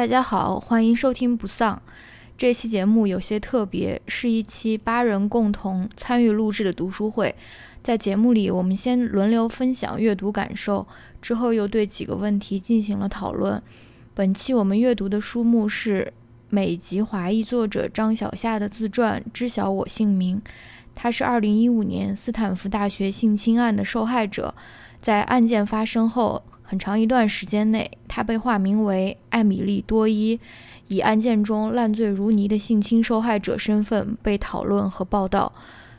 大家好，欢迎收听不丧。这期节目有些特别，是一期八人共同参与录制的读书会。在节目里，我们先轮流分享阅读感受，之后又对几个问题进行了讨论。本期我们阅读的书目是美籍华裔作者张小夏的自传《知晓我姓名》。他是2015年斯坦福大学性侵案的受害者，在案件发生后。很长一段时间内，他被化名为艾米丽多伊，以案件中烂醉如泥的性侵受害者身份被讨论和报道。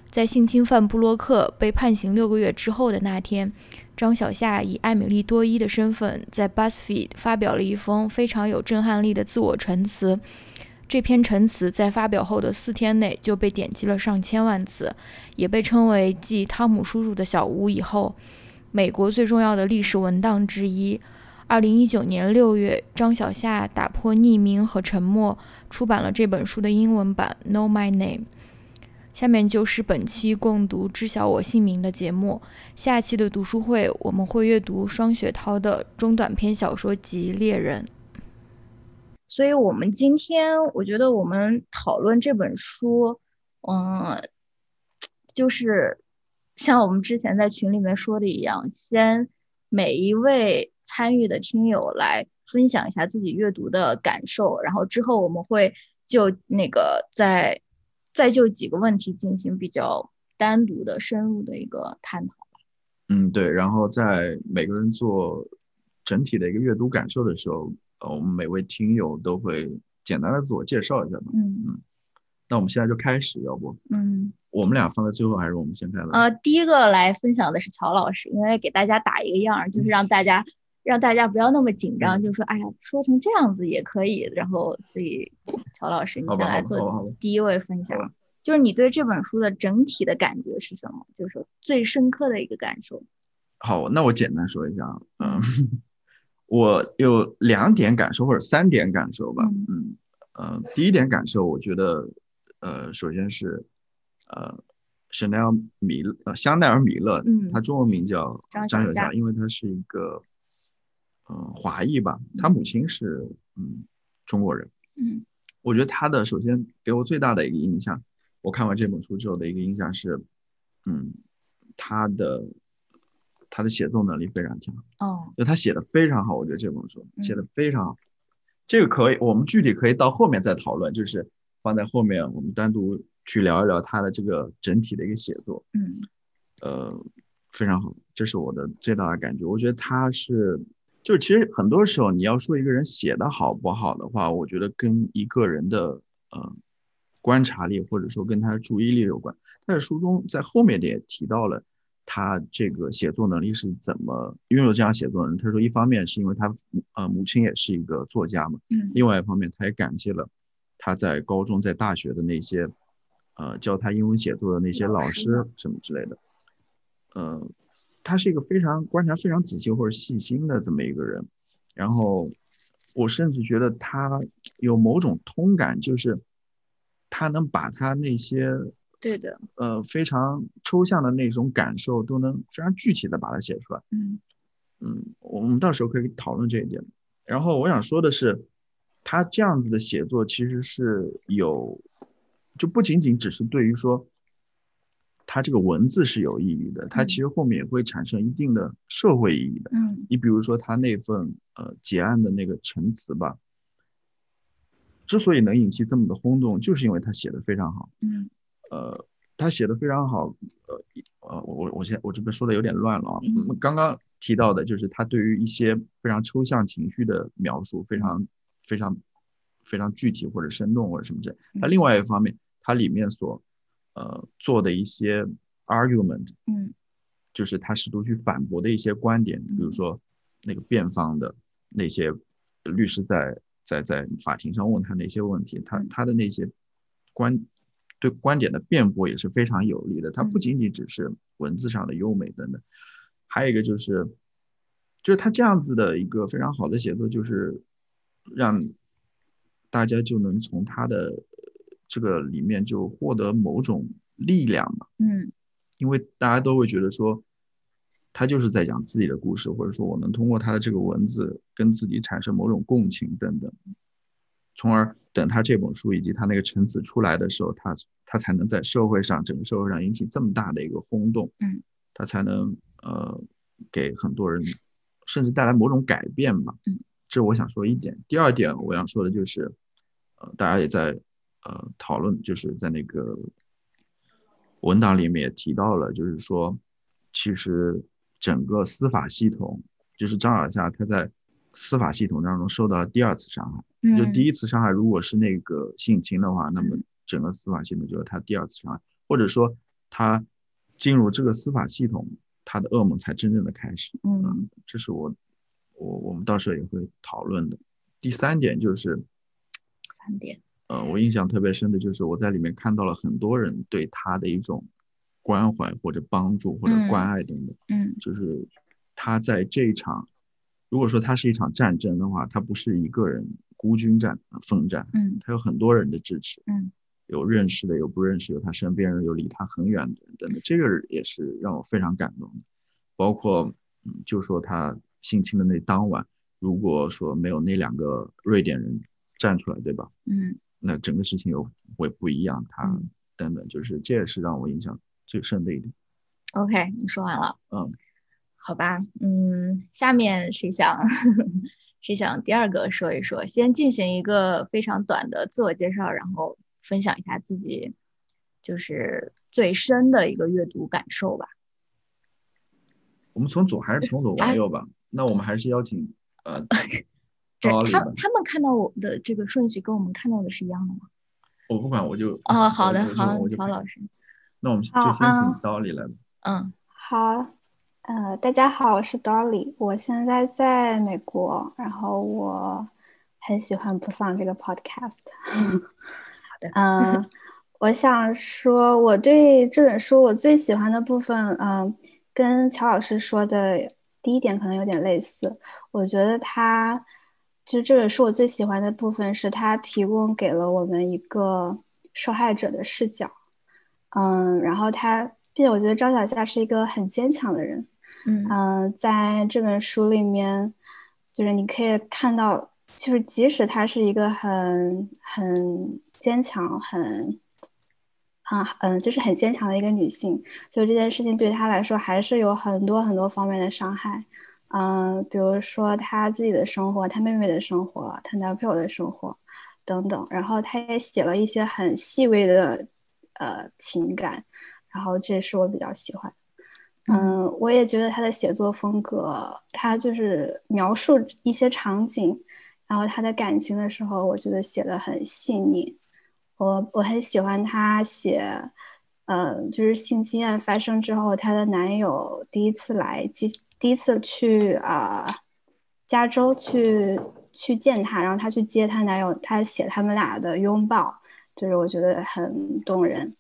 在性侵犯布洛克被判刑六个月之后的那天，张小夏以艾米丽多伊的身份在 BuzzFeed 发表了一封非常有震撼力的自我陈词。这篇陈词在发表后的四天内就被点击了上千万次，也被称为继《汤姆叔叔的小屋》以后。美国最重要的历史文档之一。二零一九年六月，张小夏打破匿名和沉默，出版了这本书的英文版《Know My Name》。下面就是本期共读《知晓我姓名》的节目。下期的读书会，我们会阅读双雪涛的中短篇小说集《猎人》。所以，我们今天我觉得我们讨论这本书，嗯，就是。像我们之前在群里面说的一样，先每一位参与的听友来分享一下自己阅读的感受，然后之后我们会就那个再再就几个问题进行比较单独的深入的一个探讨。嗯，对。然后在每个人做整体的一个阅读感受的时候，呃，我们每位听友都会简单的自我介绍一下嘛。嗯嗯。那我们现在就开始，要不？嗯。我们俩放在最后，还是我们先开？呃，第一个来分享的是乔老师，因为给大家打一个样，就是让大家让大家不要那么紧张，就说哎呀，说成这样子也可以。然后，所以乔老师，你先来做第一位分享，就是你对这本书的整体的感觉是什么？就是最深刻的一个感受。好，那我简单说一下，嗯，我有两点感受或者三点感受吧。嗯嗯，第一点感受，我觉得，呃，首先是。呃，香奈儿米香奈儿米勒，嗯，他中文名叫张小夏，因为他是一个，嗯，华裔吧，他母亲是嗯中国人，嗯，我觉得他的首先给我最大的一个印象，我看完这本书之后的一个印象是，嗯，他的他的写作能力非常强，哦，就他写的非常好，我觉得这本书写的非常好，这个可以，我们具体可以到后面再讨论，就是放在后面我们单独。去聊一聊他的这个整体的一个写作，嗯，呃，非常好，这是我的最大的感觉。我觉得他是，就其实很多时候你要说一个人写的好不好的话，我觉得跟一个人的呃观察力或者说跟他的注意力有关。但是书中在后面也提到了他这个写作能力是怎么拥有这样写作能力。他说，一方面是因为他呃母亲也是一个作家嘛，嗯，另外一方面他也感谢了他在高中在大学的那些。呃，教他英文写作的那些老师什么之类的，呃，他是一个非常观察非常仔细或者细心的这么一个人。然后，我甚至觉得他有某种通感，就是他能把他那些对的呃非常抽象的那种感受，都能非常具体的把它写出来。嗯嗯，我们到时候可以讨论这一点。然后我想说的是，他这样子的写作其实是有。就不仅仅只是对于说，他这个文字是有意义的，它其实后面也会产生一定的社会意义的。嗯，你比如说他那份呃结案的那个陈词吧，之所以能引起这么的轰动，就是因为他写的非常好。嗯，呃，他写的非常好。呃，呃，我我我现我这边说的有点乱了啊。刚刚提到的就是他对于一些非常抽象情绪的描述，非常非常。非常具体或者生动或者什么这，那另外一方面，它里面所呃做的一些 argument，嗯，就是他试图去反驳的一些观点，比如说那个辩方的那些律师在在在法庭上问他那些问题，他他的那些观对观点的辩驳也是非常有力的。他不仅仅只是文字上的优美等等，还有一个就是，就是他这样子的一个非常好的写作，就是让。大家就能从他的这个里面就获得某种力量嘛，嗯，因为大家都会觉得说，他就是在讲自己的故事，或者说我能通过他的这个文字跟自己产生某种共情等等，从而等他这本书以及他那个陈词出来的时候，他他才能在社会上整个社会上引起这么大的一个轰动，嗯，他才能呃给很多人甚至带来某种改变吧，嗯，这是我想说一点。第二点我想说的就是，呃，大家也在呃讨论，就是在那个文档里面也提到了，就是说其实整个司法系统，就是张小夏他在司法系统当中受到了第二次伤害。就第一次伤害，如果是那个性侵的话，那么整个司法系统就是他第二次伤害，或者说他进入这个司法系统，他的噩梦才真正的开始。嗯，这是我我我们到时候也会讨论的。第三点就是三点，呃，我印象特别深的就是我在里面看到了很多人对他的一种关怀或者帮助或者关爱等等。嗯，就是他在这一场，如果说他是一场战争的话，他不是一个人。孤军战奋战，嗯，他有很多人的支持，嗯，有认识的，有不认识，有他身边人，有离他很远的人等等，这个也是让我非常感动的。包括，嗯，就说他性侵的那当晚，如果说没有那两个瑞典人站出来，对吧？嗯，那整个事情又会不一样。他等等，就是这也是让我印象最深的一点。OK，你说完了，嗯，好吧，嗯，下面谁想？谁想第二个说一说，先进行一个非常短的自我介绍，然后分享一下自己就是最深的一个阅读感受吧。我们从左还是从左往右吧？那我们还是邀请呃，他他们看到我的这个顺序跟我们看到的是一样的吗？我不管，我就哦，好的，好，曹老师。那我们就先请刀里来吧。嗯，好。呃，大家好，我是 Dolly，我现在在美国，然后我很喜欢不丧这个 podcast。好的，嗯，我想说，我对这本书我最喜欢的部分，嗯，跟乔老师说的第一点可能有点类似。我觉得他其实这本书我最喜欢的部分是他提供给了我们一个受害者的视角，嗯，然后他，并且我觉得张小夏是一个很坚强的人。嗯在这本书里面，就是你可以看到，就是即使他是一个很很坚强、很很嗯，就是很坚强的一个女性，就这件事情对她来说还是有很多很多方面的伤害。嗯，比如说她自己的生活、她妹妹的生活、她男朋友的生活等等。然后她也写了一些很细微的呃情感，然后这是我比较喜欢。嗯，我也觉得他的写作风格，他就是描述一些场景，然后他的感情的时候，我觉得写的很细腻。我我很喜欢他写，嗯，就是性经验发生之后，她的男友第一次来第，第一次去啊加州去去见她，然后她去接她男友，她写他们俩的拥抱，就是我觉得很动人。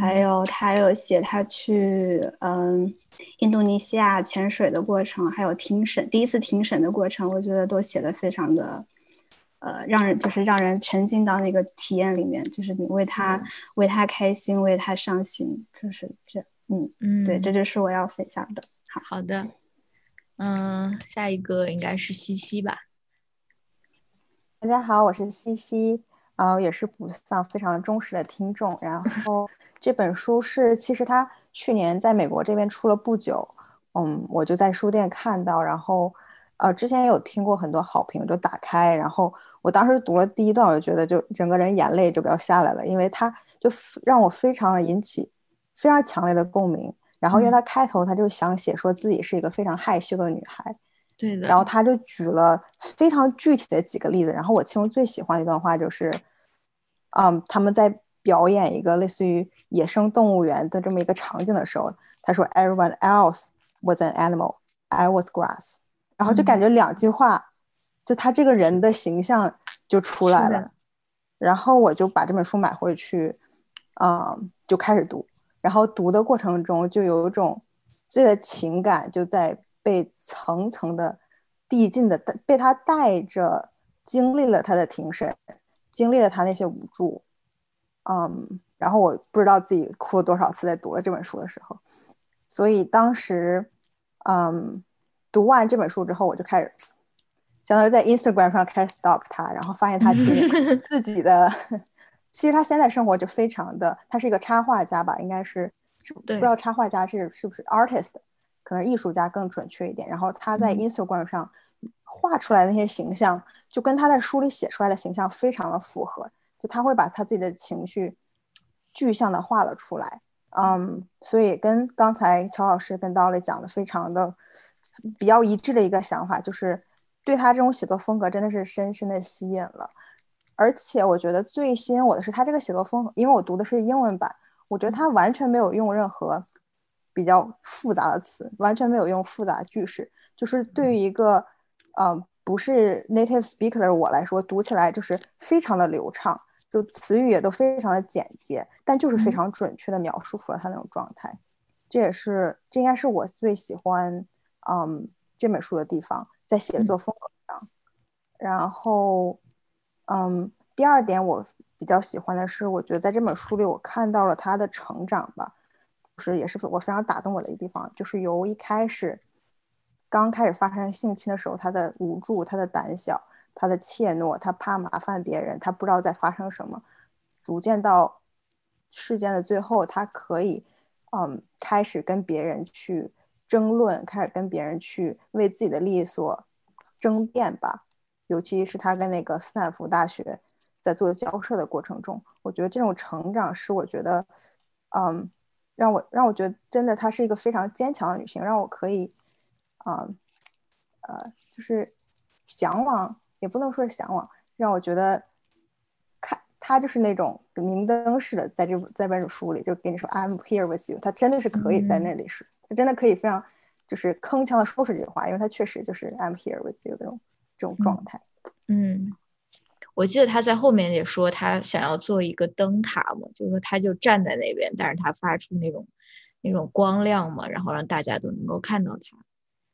还有他有写他去嗯印度尼西亚潜水的过程，还有庭审第一次庭审的过程，我觉得都写的非常的呃让人就是让人沉浸到那个体验里面，就是你为他为他开心，为他伤心，就是这嗯嗯对，这就是我要分享的。好好的，嗯，下一个应该是西西吧。大家好，我是西西，呃，也是卜丧非常忠实的听众，然后。这本书是，其实它去年在美国这边出了不久，嗯，我就在书店看到，然后，呃，之前也有听过很多好评，就打开，然后我当时读了第一段，我就觉得就整个人眼泪就不要下来了，因为他就让我非常的引起非常强烈的共鸣。然后，因为他开头他就想写说自己是一个非常害羞的女孩，对的。然后他就举了非常具体的几个例子，然后我其中最喜欢的一段话就是，嗯，他们在。表演一个类似于野生动物园的这么一个场景的时候，他说：“Everyone else was an animal, I was grass。”然后就感觉两句话，就他这个人的形象就出来了。然后我就把这本书买回去，嗯，就开始读。然后读的过程中，就有一种自己的情感就在被层层的递进的被他带着经历了他的庭审，经历了他那些无助。嗯，然后我不知道自己哭了多少次在读了这本书的时候，所以当时，嗯，读完这本书之后，我就开始相当于在 Instagram 上开始 stalk 他，然后发现他其实 自己的，其实他现在生活就非常的，他是一个插画家吧，应该是是不知道插画家是是不是 artist，可能艺术家更准确一点。然后他在 Instagram 上画出来的那些形象，就跟他在书里写出来的形象非常的符合，就他会把他自己的情绪具象的画了出来。嗯，所以跟刚才乔老师跟 Dolly 讲的非常的比较一致的一个想法，就是对他这种写作风格真的是深深的吸引了。而且我觉得最吸引我的是他这个写作风格，因为我读的是英文版，我觉得他完全没有用任何比较复杂的词，完全没有用复杂句式，就是对于一个呃不是 native speaker 的我来说，读起来就是非常的流畅。就词语也都非常的简洁，但就是非常准确的描述出了他那种状态，这也是这应该是我最喜欢嗯这本书的地方，在写作风格上。然后嗯，第二点我比较喜欢的是，我觉得在这本书里我看到了他的成长吧，是也是我非常打动我的一个地方，就是由一开始刚开始发生性侵的时候，他的无助，他的胆小。他的怯懦，他怕麻烦别人，他不知道在发生什么。逐渐到事件的最后，他可以，嗯，开始跟别人去争论，开始跟别人去为自己的利益所争辩吧。尤其是他跟那个斯坦福大学在做交涉的过程中，我觉得这种成长是我觉得，嗯，让我让我觉得真的她是一个非常坚强的女性，让我可以，嗯，呃，就是向往。也不能说是向往，让我觉得他就是那种明灯似的，在这在这本书里就跟你说 I'm here with you，他真的是可以在那里说，他真的可以非常就是铿锵的说出这句话，因为他确实就是 I'm here with you 这种这种状态。嗯，我记得他在后面也说他想要做一个灯塔嘛，就是说他就站在那边，但是他发出那种那种光亮嘛，然后让大家都能够看到他。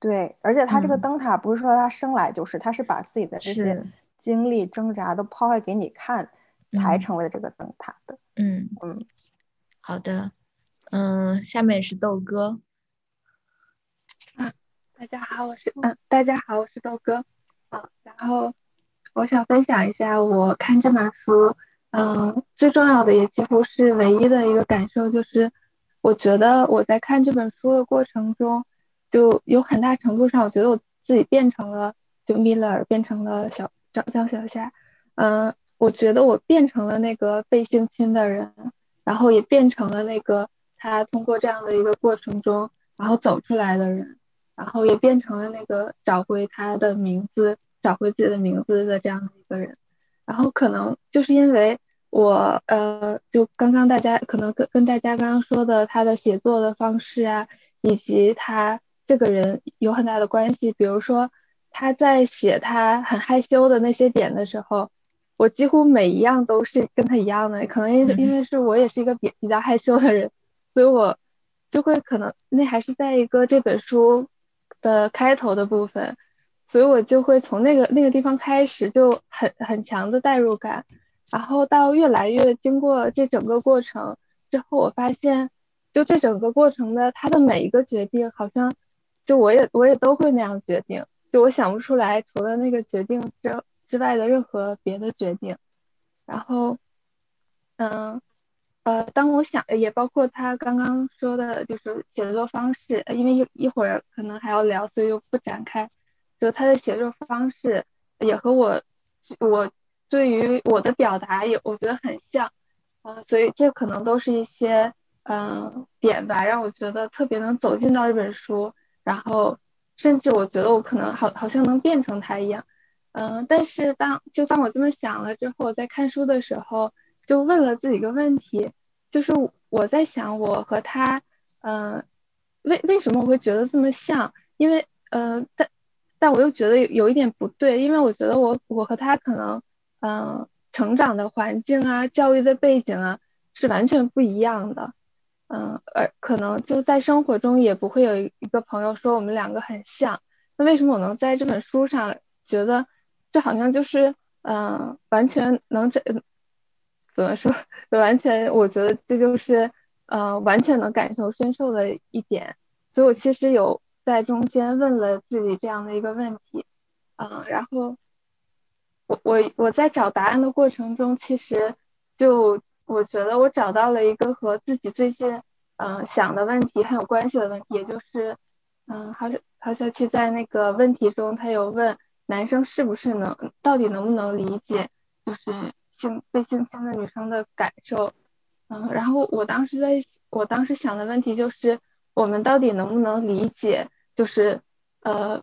对，而且他这个灯塔不是说他生来就是，他是把自己的这些经历、挣扎都抛开给你看，才成为了这个灯塔的。嗯嗯，好的，嗯，下面是豆哥。啊，大家好，我是嗯，大家好，我是豆哥。啊，然后我想分享一下我看这本书，嗯，最重要的也几乎是唯一的一个感受，就是我觉得我在看这本书的过程中。就有很大程度上，我觉得我自己变成了就米勒，变成了小张江小夏，嗯，我觉得我变成了那个被性侵的人，然后也变成了那个他通过这样的一个过程中，然后走出来的人，然后也变成了那个找回他的名字，找回自己的名字的这样的一个人，然后可能就是因为我，呃，就刚刚大家可能跟跟大家刚刚说的他的写作的方式啊，以及他。这个人有很大的关系，比如说他在写他很害羞的那些点的时候，我几乎每一样都是跟他一样的。可能因因为是我也是一个比比较害羞的人，所以我就会可能那还是在一个这本书的开头的部分，所以我就会从那个那个地方开始就很很强的代入感，然后到越来越经过这整个过程之后，我发现就这整个过程的他的每一个决定好像。就我也我也都会那样决定，就我想不出来除了那个决定之之外的任何别的决定。然后，嗯，呃，当我想也包括他刚刚说的，就是写作方式，因为一一会儿可能还要聊，所以就不展开。就他的写作方式也和我我对于我的表达也我觉得很像，嗯，所以这可能都是一些嗯点吧，让我觉得特别能走进到这本书。然后，甚至我觉得我可能好，好像能变成他一样，嗯，但是当就当我这么想了之后，我在看书的时候就问了自己一个问题，就是我在想我和他，嗯，为为什么我会觉得这么像？因为，嗯，但但我又觉得有一点不对，因为我觉得我我和他可能，嗯，成长的环境啊，教育的背景啊，是完全不一样的。嗯，而可能就在生活中也不会有一个朋友说我们两个很像。那为什么我能在这本书上觉得这好像就是嗯，完全能这 怎么说？完全我觉得这就是嗯，完全能感同身受的一点。所以我其实有在中间问了自己这样的一个问题。嗯，然后我我我在找答案的过程中，其实就我觉得我找到了一个和自己最近嗯想的问题很有关系的问题，也就是嗯，郝郝小七在那个问题中，他有问男生是不是能到底能不能理解就是性被性侵的女生的感受，嗯，然后我当时在我当时想的问题就是我们到底能不能理解就是呃。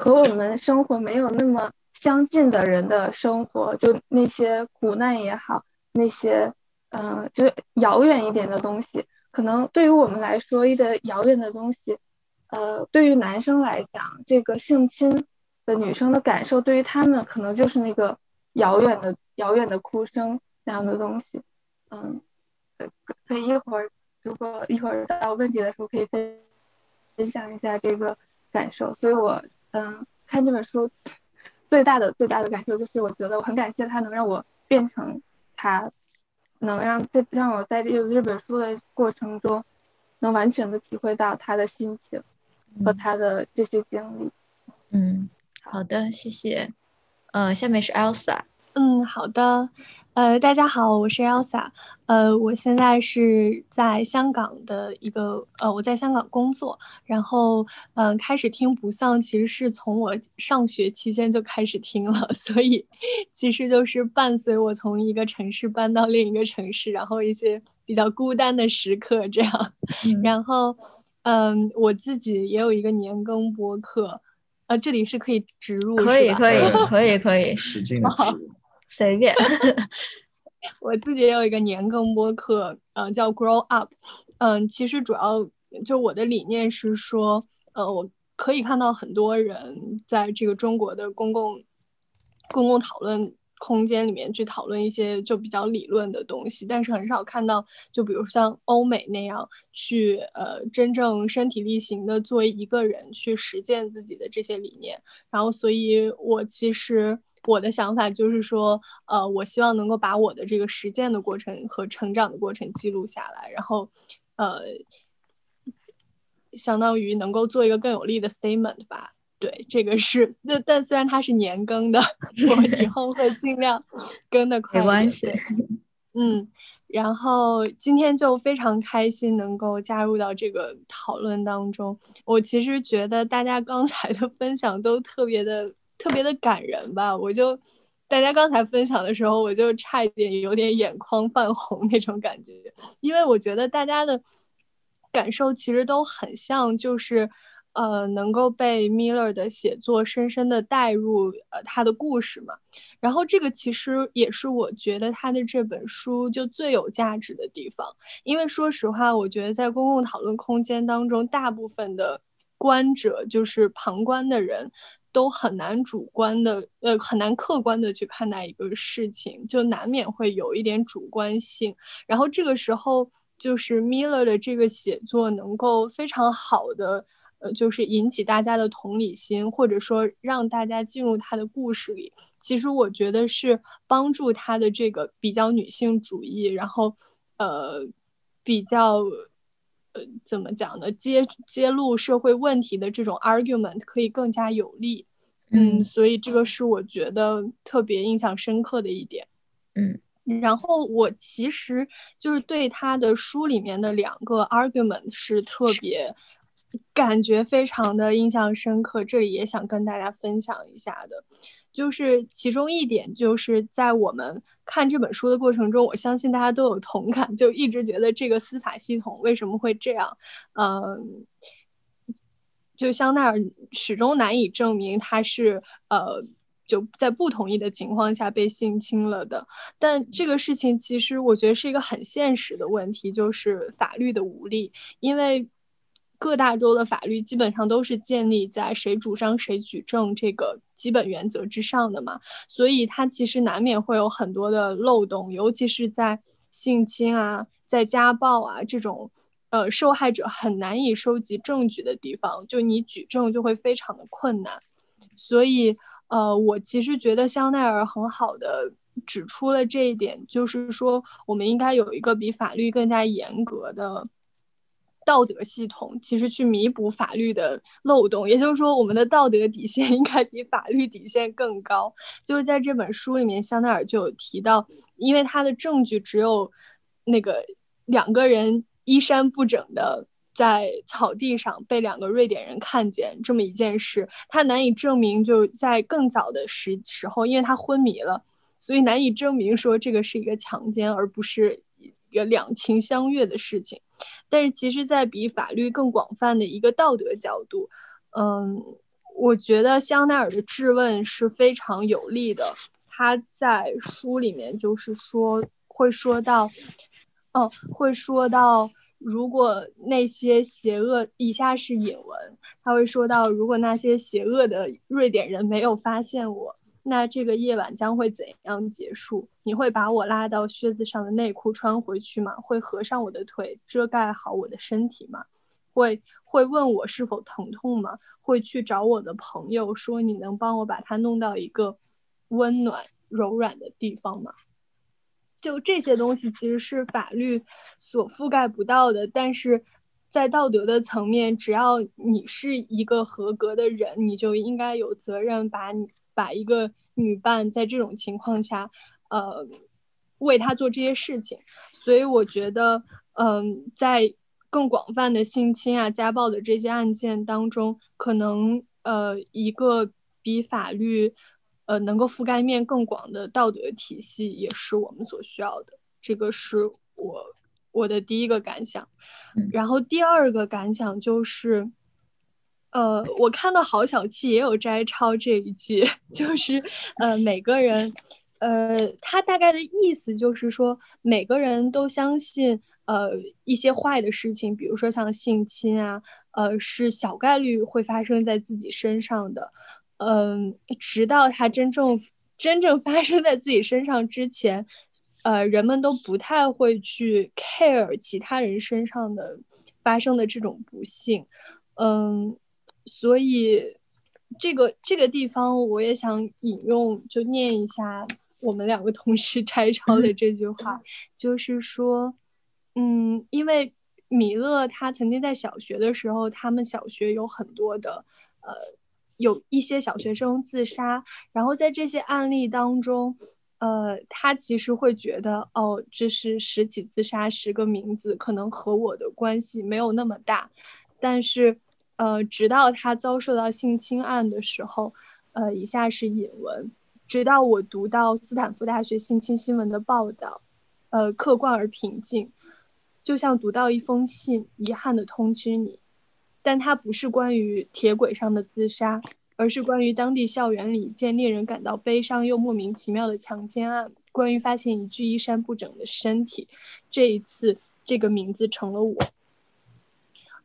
和我们生活没有那么相近的人的生活，就那些苦难也好，那些嗯，就遥远一点的东西，可能对于我们来说一个遥远的东西，呃，对于男生来讲，这个性侵的女生的感受，对于她们可能就是那个遥远的遥远的哭声那样的东西，嗯，可以一会儿，如果一会儿到问题的时候，可以分分享一下这个感受，所以我。嗯，看这本书最大的最大的感受就是，我觉得我很感谢他能让我变成他，能让这让我在阅读这本书的过程中，能完全的体会到他的心情和他的这些经历。嗯，好的，谢谢。呃，下面是 Elsa。嗯，好的。呃，大家好，我是 Elsa。呃，我现在是在香港的一个呃，我在香港工作。然后，嗯，开始听不丧，其实是从我上学期间就开始听了，所以 其实就是伴随我从一个城市搬到另一个城市，然后一些比较孤单的时刻这样。然后，嗯，我自己也有一个年更播客，呃，这里是可以植入，可以，可以，可以，可以，使。劲的植。随便，我自己也有一个年更播客，呃，叫 Grow Up，嗯，其实主要就我的理念是说，呃，我可以看到很多人在这个中国的公共公共讨论空间里面去讨论一些就比较理论的东西，但是很少看到，就比如像欧美那样去呃真正身体力行的作为一个人去实践自己的这些理念，然后，所以我其实。我的想法就是说，呃，我希望能够把我的这个实践的过程和成长的过程记录下来，然后，呃，相当于能够做一个更有力的 statement 吧。对，这个是，那但虽然它是年更的，我以后会尽量更的快。没关系。嗯，然后今天就非常开心能够加入到这个讨论当中。我其实觉得大家刚才的分享都特别的。特别的感人吧，我就大家刚才分享的时候，我就差一点有点眼眶泛红那种感觉，因为我觉得大家的感受其实都很像，就是呃能够被 Miller 的写作深深的带入呃他的故事嘛。然后这个其实也是我觉得他的这本书就最有价值的地方，因为说实话，我觉得在公共讨论空间当中，大部分的观者就是旁观的人。都很难主观的，呃，很难客观的去看待一个事情，就难免会有一点主观性。然后这个时候，就是 Miller 的这个写作能够非常好的，呃，就是引起大家的同理心，或者说让大家进入他的故事里。其实我觉得是帮助他的这个比较女性主义，然后，呃，比较呃。怎么讲呢？揭揭露社会问题的这种 argument 可以更加有力，嗯，所以这个是我觉得特别印象深刻的一点，嗯。然后我其实就是对他的书里面的两个 argument 是特别感觉非常的印象深刻，这里也想跟大家分享一下的。就是其中一点，就是在我们看这本书的过程中，我相信大家都有同感，就一直觉得这个司法系统为什么会这样？嗯，就香奈儿始终难以证明他是呃就在不同意的情况下被性侵了的。但这个事情其实我觉得是一个很现实的问题，就是法律的无力，因为。各大洲的法律基本上都是建立在谁主张谁举证这个基本原则之上的嘛，所以它其实难免会有很多的漏洞，尤其是在性侵啊、在家暴啊这种，呃，受害者很难以收集证据的地方，就你举证就会非常的困难。所以，呃，我其实觉得香奈儿很好的指出了这一点，就是说我们应该有一个比法律更加严格的。道德系统，其实去弥补法律的漏洞。也就是说，我们的道德底线应该比法律底线更高。就是在这本书里面，香奈儿就有提到，因为他的证据只有那个两个人衣衫不整的。在草地上被两个瑞典人看见这么一件事，他难以证明就在更早的时时候，因为他昏迷了，所以难以证明说这个是一个强奸，而不是一个两情相悦的事情。但是其实，在比法律更广泛的一个道德角度，嗯，我觉得香奈儿的质问是非常有力的。他在书里面就是说会说到，哦，会说到。如果那些邪恶，以下是引文，他会说到，如果那些邪恶的瑞典人没有发现我，那这个夜晚将会怎样结束？你会把我拉到靴子上的内裤穿回去吗？会合上我的腿，遮盖好我的身体吗？会会问我是否疼痛吗？会去找我的朋友说，你能帮我把它弄到一个温暖柔软的地方吗？就这些东西其实是法律所覆盖不到的，但是在道德的层面，只要你是一个合格的人，你就应该有责任把你把一个女伴在这种情况下，呃，为她做这些事情。所以我觉得，嗯，在更广泛的性侵啊、家暴的这些案件当中，可能呃，一个比法律。呃，能够覆盖面更广的道德体系也是我们所需要的。这个是我我的第一个感想。然后第二个感想就是，呃，我看到郝小七也有摘抄这一句，就是呃，每个人，呃，他大概的意思就是说，每个人都相信，呃，一些坏的事情，比如说像性侵啊，呃，是小概率会发生在自己身上的。嗯，直到它真正真正发生在自己身上之前，呃，人们都不太会去 care 其他人身上的发生的这种不幸。嗯，所以这个这个地方我也想引用，就念一下我们两个同事摘 抄的这句话，就是说，嗯，因为米勒他曾经在小学的时候，他们小学有很多的呃。有一些小学生自杀，然后在这些案例当中，呃，他其实会觉得，哦，这是十起自杀，十个名字，可能和我的关系没有那么大。但是，呃，直到他遭受到性侵案的时候，呃，以下是引文：直到我读到斯坦福大学性侵新闻的报道，呃，客观而平静，就像读到一封信，遗憾的通知你。但它不是关于铁轨上的自杀，而是关于当地校园里一件令人感到悲伤又莫名其妙的强奸案，关于发现一具衣衫不整的身体。这一次，这个名字成了我。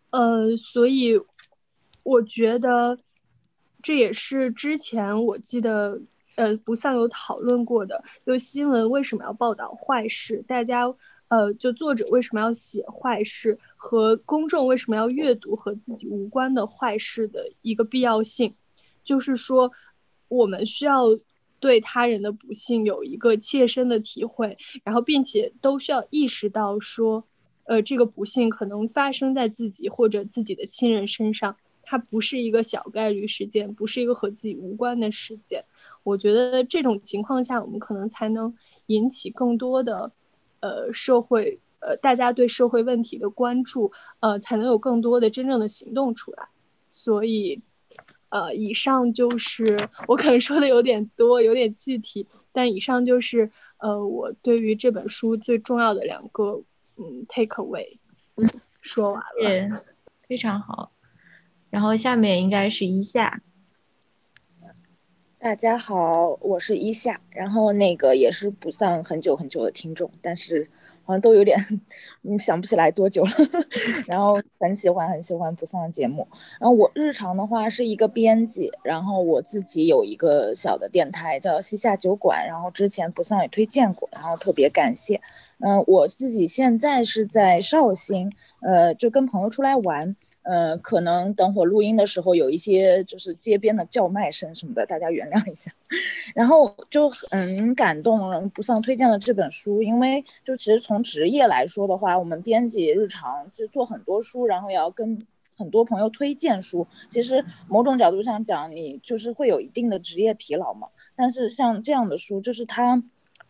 呃，所以我觉得这也是之前我记得，呃，不像有讨论过的，就新闻为什么要报道坏事，大家。呃，就作者为什么要写坏事，和公众为什么要阅读和自己无关的坏事的一个必要性，就是说，我们需要对他人的不幸有一个切身的体会，然后并且都需要意识到说，呃，这个不幸可能发生在自己或者自己的亲人身上，它不是一个小概率事件，不是一个和自己无关的事件。我觉得这种情况下，我们可能才能引起更多的。呃，社会呃，大家对社会问题的关注，呃，才能有更多的真正的行动出来。所以，呃，以上就是我可能说的有点多，有点具体，但以上就是呃，我对于这本书最重要的两个嗯 take away，嗯，说完了，非常好。然后下面应该是一夏。大家好，我是一夏，然后那个也是不上很久很久的听众，但是好像都有点嗯想不起来多久了，然后很喜欢很喜欢不上的节目。然后我日常的话是一个编辑，然后我自己有一个小的电台叫西夏酒馆，然后之前不上也推荐过，然后特别感谢。嗯，我自己现在是在绍兴，呃，就跟朋友出来玩，呃，可能等会录音的时候有一些就是街边的叫卖声什么的，大家原谅一下。然后就很感动，不丧推荐了这本书，因为就其实从职业来说的话，我们编辑日常就做很多书，然后也要跟。很多朋友推荐书，其实某种角度上讲，你就是会有一定的职业疲劳嘛。但是像这样的书，就是它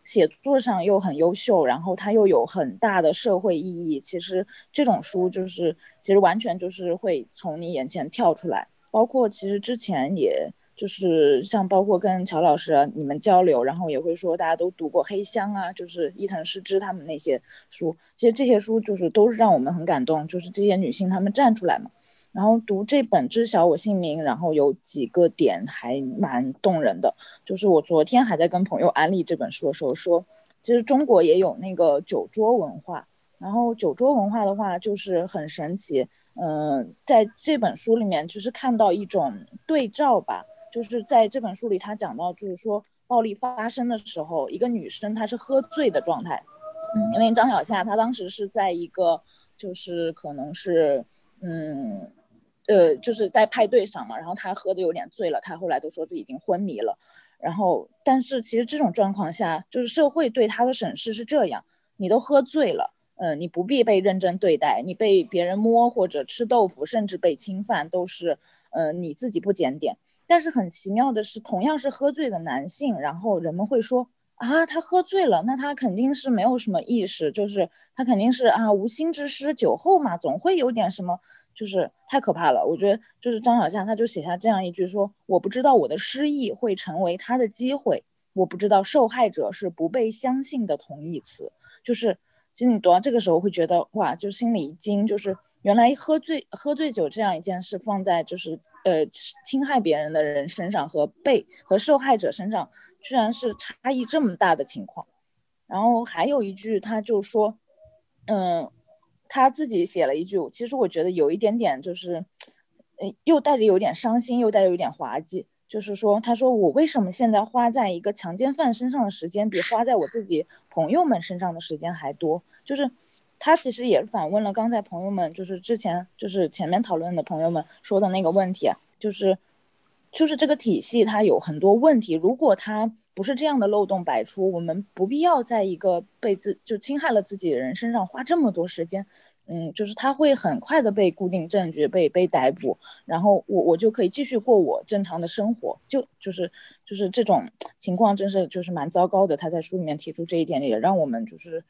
写作上又很优秀，然后它又有很大的社会意义。其实这种书就是其实完全就是会从你眼前跳出来。包括其实之前也就是像包括跟乔老师你们交流，然后也会说大家都读过《黑箱》啊，就是伊藤诗织他们那些书。其实这些书就是都是让我们很感动，就是这些女性她们站出来嘛。然后读这本《知晓我姓名》，然后有几个点还蛮动人的。就是我昨天还在跟朋友安利这本书的时候说，其实中国也有那个酒桌文化。然后酒桌文化的话，就是很神奇。嗯，在这本书里面，就是看到一种对照吧。就是在这本书里，他讲到，就是说暴力发生的时候，一个女生她是喝醉的状态。嗯，因为张小夏她当时是在一个，就是可能是，嗯。呃，就是在派对上嘛，然后他喝的有点醉了，他后来都说自己已经昏迷了。然后，但是其实这种状况下，就是社会对他的审视是这样：你都喝醉了，嗯，你不必被认真对待，你被别人摸或者吃豆腐，甚至被侵犯，都是，呃，你自己不检点。但是很奇妙的是，同样是喝醉的男性，然后人们会说啊，他喝醉了，那他肯定是没有什么意识，就是他肯定是啊无心之失，酒后嘛，总会有点什么。就是太可怕了，我觉得就是张小夏，他就写下这样一句说：“我不知道我的失忆会成为他的机会，我不知道受害者是不被相信的同义词。”就是其实你读到这个时候会觉得哇，就心里一惊，就是原来喝醉喝醉酒这样一件事放在就是呃侵害别人的人身上和被和受害者身上，居然是差异这么大的情况。然后还有一句，他就说，嗯。他自己写了一句，其实我觉得有一点点，就是，呃，又带着有点伤心，又带着有点滑稽。就是说，他说我为什么现在花在一个强奸犯身上的时间，比花在我自己朋友们身上的时间还多？就是他其实也反问了刚才朋友们，就是之前就是前面讨论的朋友们说的那个问题，就是，就是这个体系它有很多问题，如果它不是这样的漏洞百出，我们不必要在一个被自就侵害了自己的人身上花这么多时间，嗯，就是他会很快的被固定证据被被逮捕，然后我我就可以继续过我正常的生活，就就是就是这种情况真是就是蛮糟糕的。他在书里面提出这一点，也让我们就是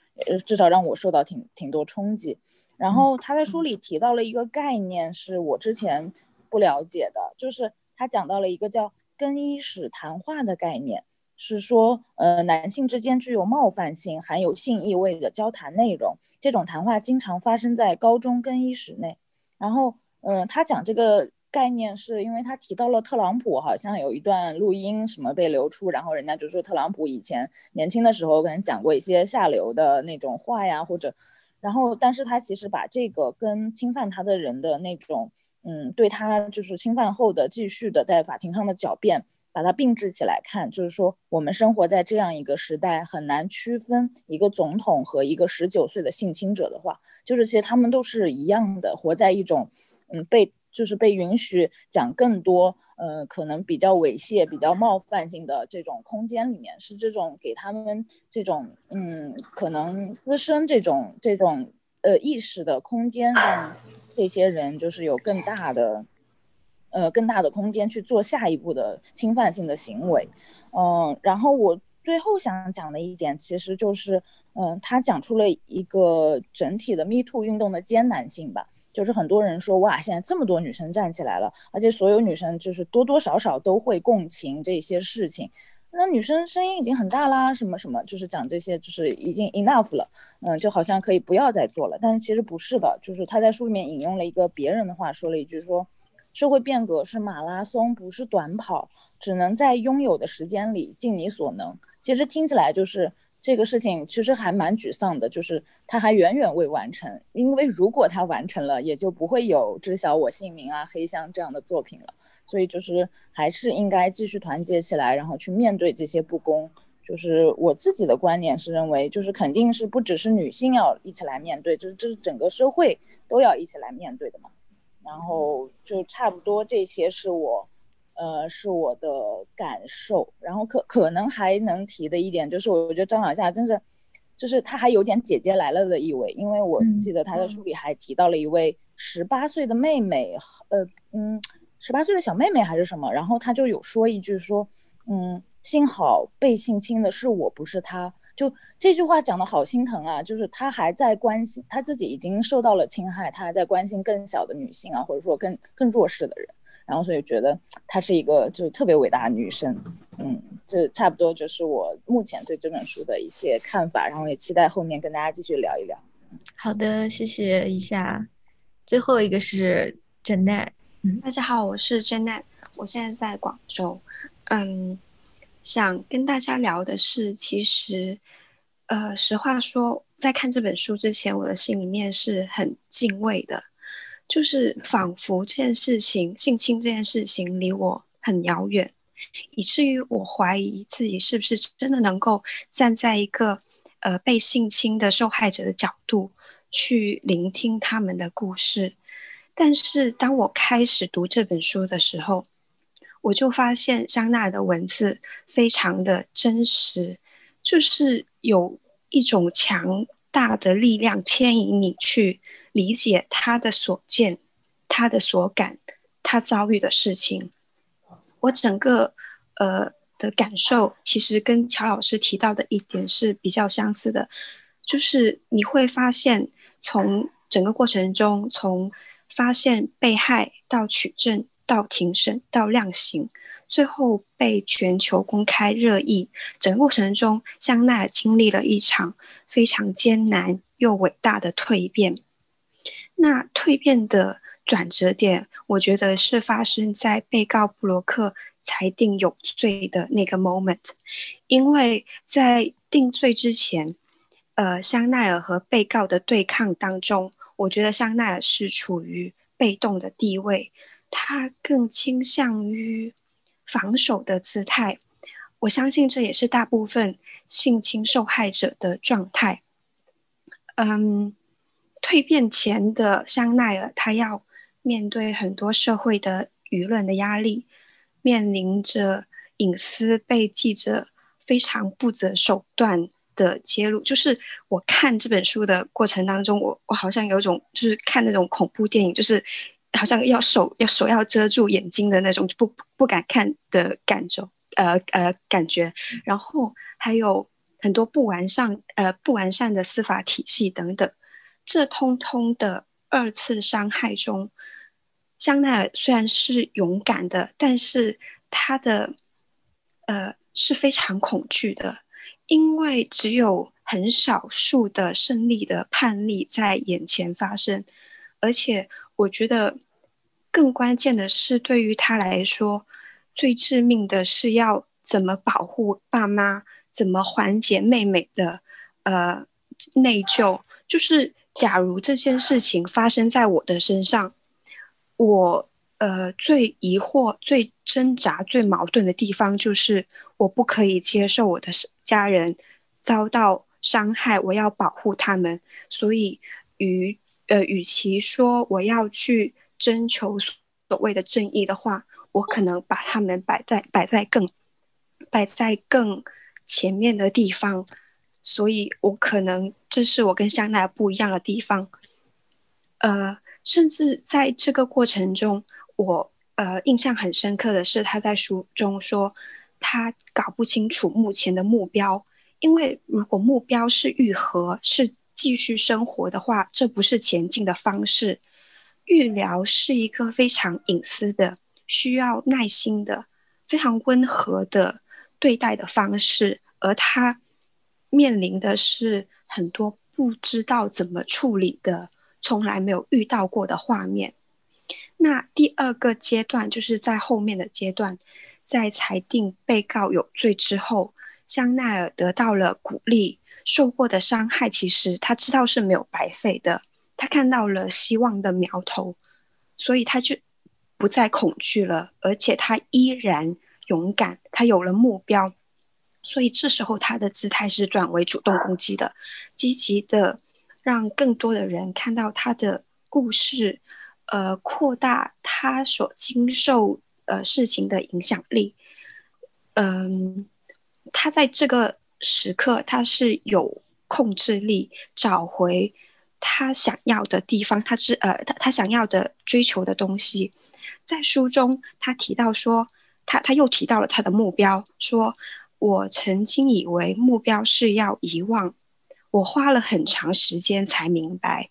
至少让我受到挺挺多冲击。然后他在书里提到了一个概念，是我之前不了解的，就是他讲到了一个叫更衣室谈话的概念。是说，呃，男性之间具有冒犯性、含有性意味的交谈内容，这种谈话经常发生在高中更衣室内。然后，嗯，他讲这个概念是因为他提到了特朗普，好像有一段录音什么被流出，然后人家就说特朗普以前年轻的时候可能讲过一些下流的那种话呀，或者，然后，但是他其实把这个跟侵犯他的人的那种，嗯，对他就是侵犯后的继续的在法庭上的狡辩。把它并置起来看，就是说，我们生活在这样一个时代，很难区分一个总统和一个十九岁的性侵者的话，就是其实他们都是一样的，活在一种，嗯，被就是被允许讲更多，呃，可能比较猥亵、比较冒犯性的这种空间里面，是这种给他们这种，嗯，可能滋生这种这种呃意识的空间，让这些人就是有更大的。呃，更大的空间去做下一步的侵犯性的行为，嗯，然后我最后想讲的一点，其实就是，嗯，他讲出了一个整体的 Me Too 运动的艰难性吧，就是很多人说，哇，现在这么多女生站起来了，而且所有女生就是多多少少都会共情这些事情，那女生声音已经很大啦，什么什么，就是讲这些就是已经 enough 了，嗯，就好像可以不要再做了，但是其实不是的，就是他在书里面引用了一个别人的话，说了一句说。社会变革是马拉松，不是短跑，只能在拥有的时间里尽你所能。其实听起来就是这个事情，其实还蛮沮丧的，就是它还远远未完成。因为如果它完成了，也就不会有知晓我姓名啊、黑箱这样的作品了。所以就是还是应该继续团结起来，然后去面对这些不公，就是我自己的观点是认为，就是肯定是不只是女性要一起来面对，就是这是整个社会都要一起来面对的嘛。然后就差不多这些是我，呃，是我的感受。然后可可能还能提的一点就是，我觉得张小夏真是，就是她还有点姐姐来了的意味，因为我记得她在书里还提到了一位十八岁的妹妹，呃，嗯，十八岁的小妹妹还是什么，然后她就有说一句说，嗯。幸好被性侵的是我，不是他。就这句话讲的好心疼啊！就是他还在关心他自己已经受到了侵害，他还在关心更小的女性啊，或者说更更弱势的人。然后所以觉得她是一个就是特别伟大的女生。嗯，这差不多就是我目前对这本书的一些看法，然后也期待后面跟大家继续聊一聊。好的，谢谢一下。最后一个是真奈。嗯，大家好，我是真奈，我现在在广州。嗯。想跟大家聊的是，其实，呃，实话说，在看这本书之前，我的心里面是很敬畏的，就是仿佛这件事情，性侵这件事情离我很遥远，以至于我怀疑自己是不是真的能够站在一个呃被性侵的受害者的角度去聆听他们的故事。但是当我开始读这本书的时候，我就发现香奈儿的文字非常的真实，就是有一种强大的力量牵引你去理解他的所见、他的所感、他遭遇的事情。我整个呃的感受其实跟乔老师提到的一点是比较相似的，就是你会发现从整个过程中，从发现被害到取证。到庭审，到量刑，最后被全球公开热议。整个过程中，香奈儿经历了一场非常艰难又伟大的蜕变。那蜕变的转折点，我觉得是发生在被告布罗克裁定有罪的那个 moment。因为在定罪之前，呃，香奈儿和被告的对抗当中，我觉得香奈儿是处于被动的地位。他更倾向于防守的姿态，我相信这也是大部分性侵受害者的状态。嗯，蜕变前的香奈儿，他要面对很多社会的舆论的压力，面临着隐私被记者非常不择手段的揭露。就是我看这本书的过程当中，我我好像有种就是看那种恐怖电影，就是。好像要手要手要遮住眼睛的那种，不不敢看的感受，呃呃感觉，然后还有很多不完善呃不完善的司法体系等等，这通通的二次伤害中，香奈儿虽然是勇敢的，但是他的呃是非常恐惧的，因为只有很少数的胜利的判例在眼前发生，而且。我觉得更关键的是，对于他来说，最致命的是要怎么保护爸妈，怎么缓解妹妹的呃内疚。就是假如这件事情发生在我的身上，我呃最疑惑、最挣扎、最矛盾的地方，就是我不可以接受我的家人遭到伤害，我要保护他们，所以与。呃，与其说我要去征求所谓的正义的话，我可能把他们摆在摆在更摆在更前面的地方，所以我可能这是我跟香奈儿不一样的地方。呃，甚至在这个过程中，我呃印象很深刻的是他在书中说，他搞不清楚目前的目标，因为如果目标是愈合，是。继续生活的话，这不是前进的方式。预疗是一个非常隐私的、需要耐心的、非常温和的对待的方式，而他面临的是很多不知道怎么处理的、从来没有遇到过的画面。那第二个阶段就是在后面的阶段，在裁定被告有罪之后，香奈儿得到了鼓励。受过的伤害，其实他知道是没有白费的。他看到了希望的苗头，所以他就不再恐惧了，而且他依然勇敢。他有了目标，所以这时候他的姿态是转为主动攻击的，积极的让更多的人看到他的故事，呃，扩大他所经受呃事情的影响力。嗯，他在这个时刻他是有控制力，找回他想要的地方，他是呃他他想要的追求的东西。在书中他提到说，他他又提到了他的目标，说。我曾经以为目标是要遗忘，我花了很长时间才明白，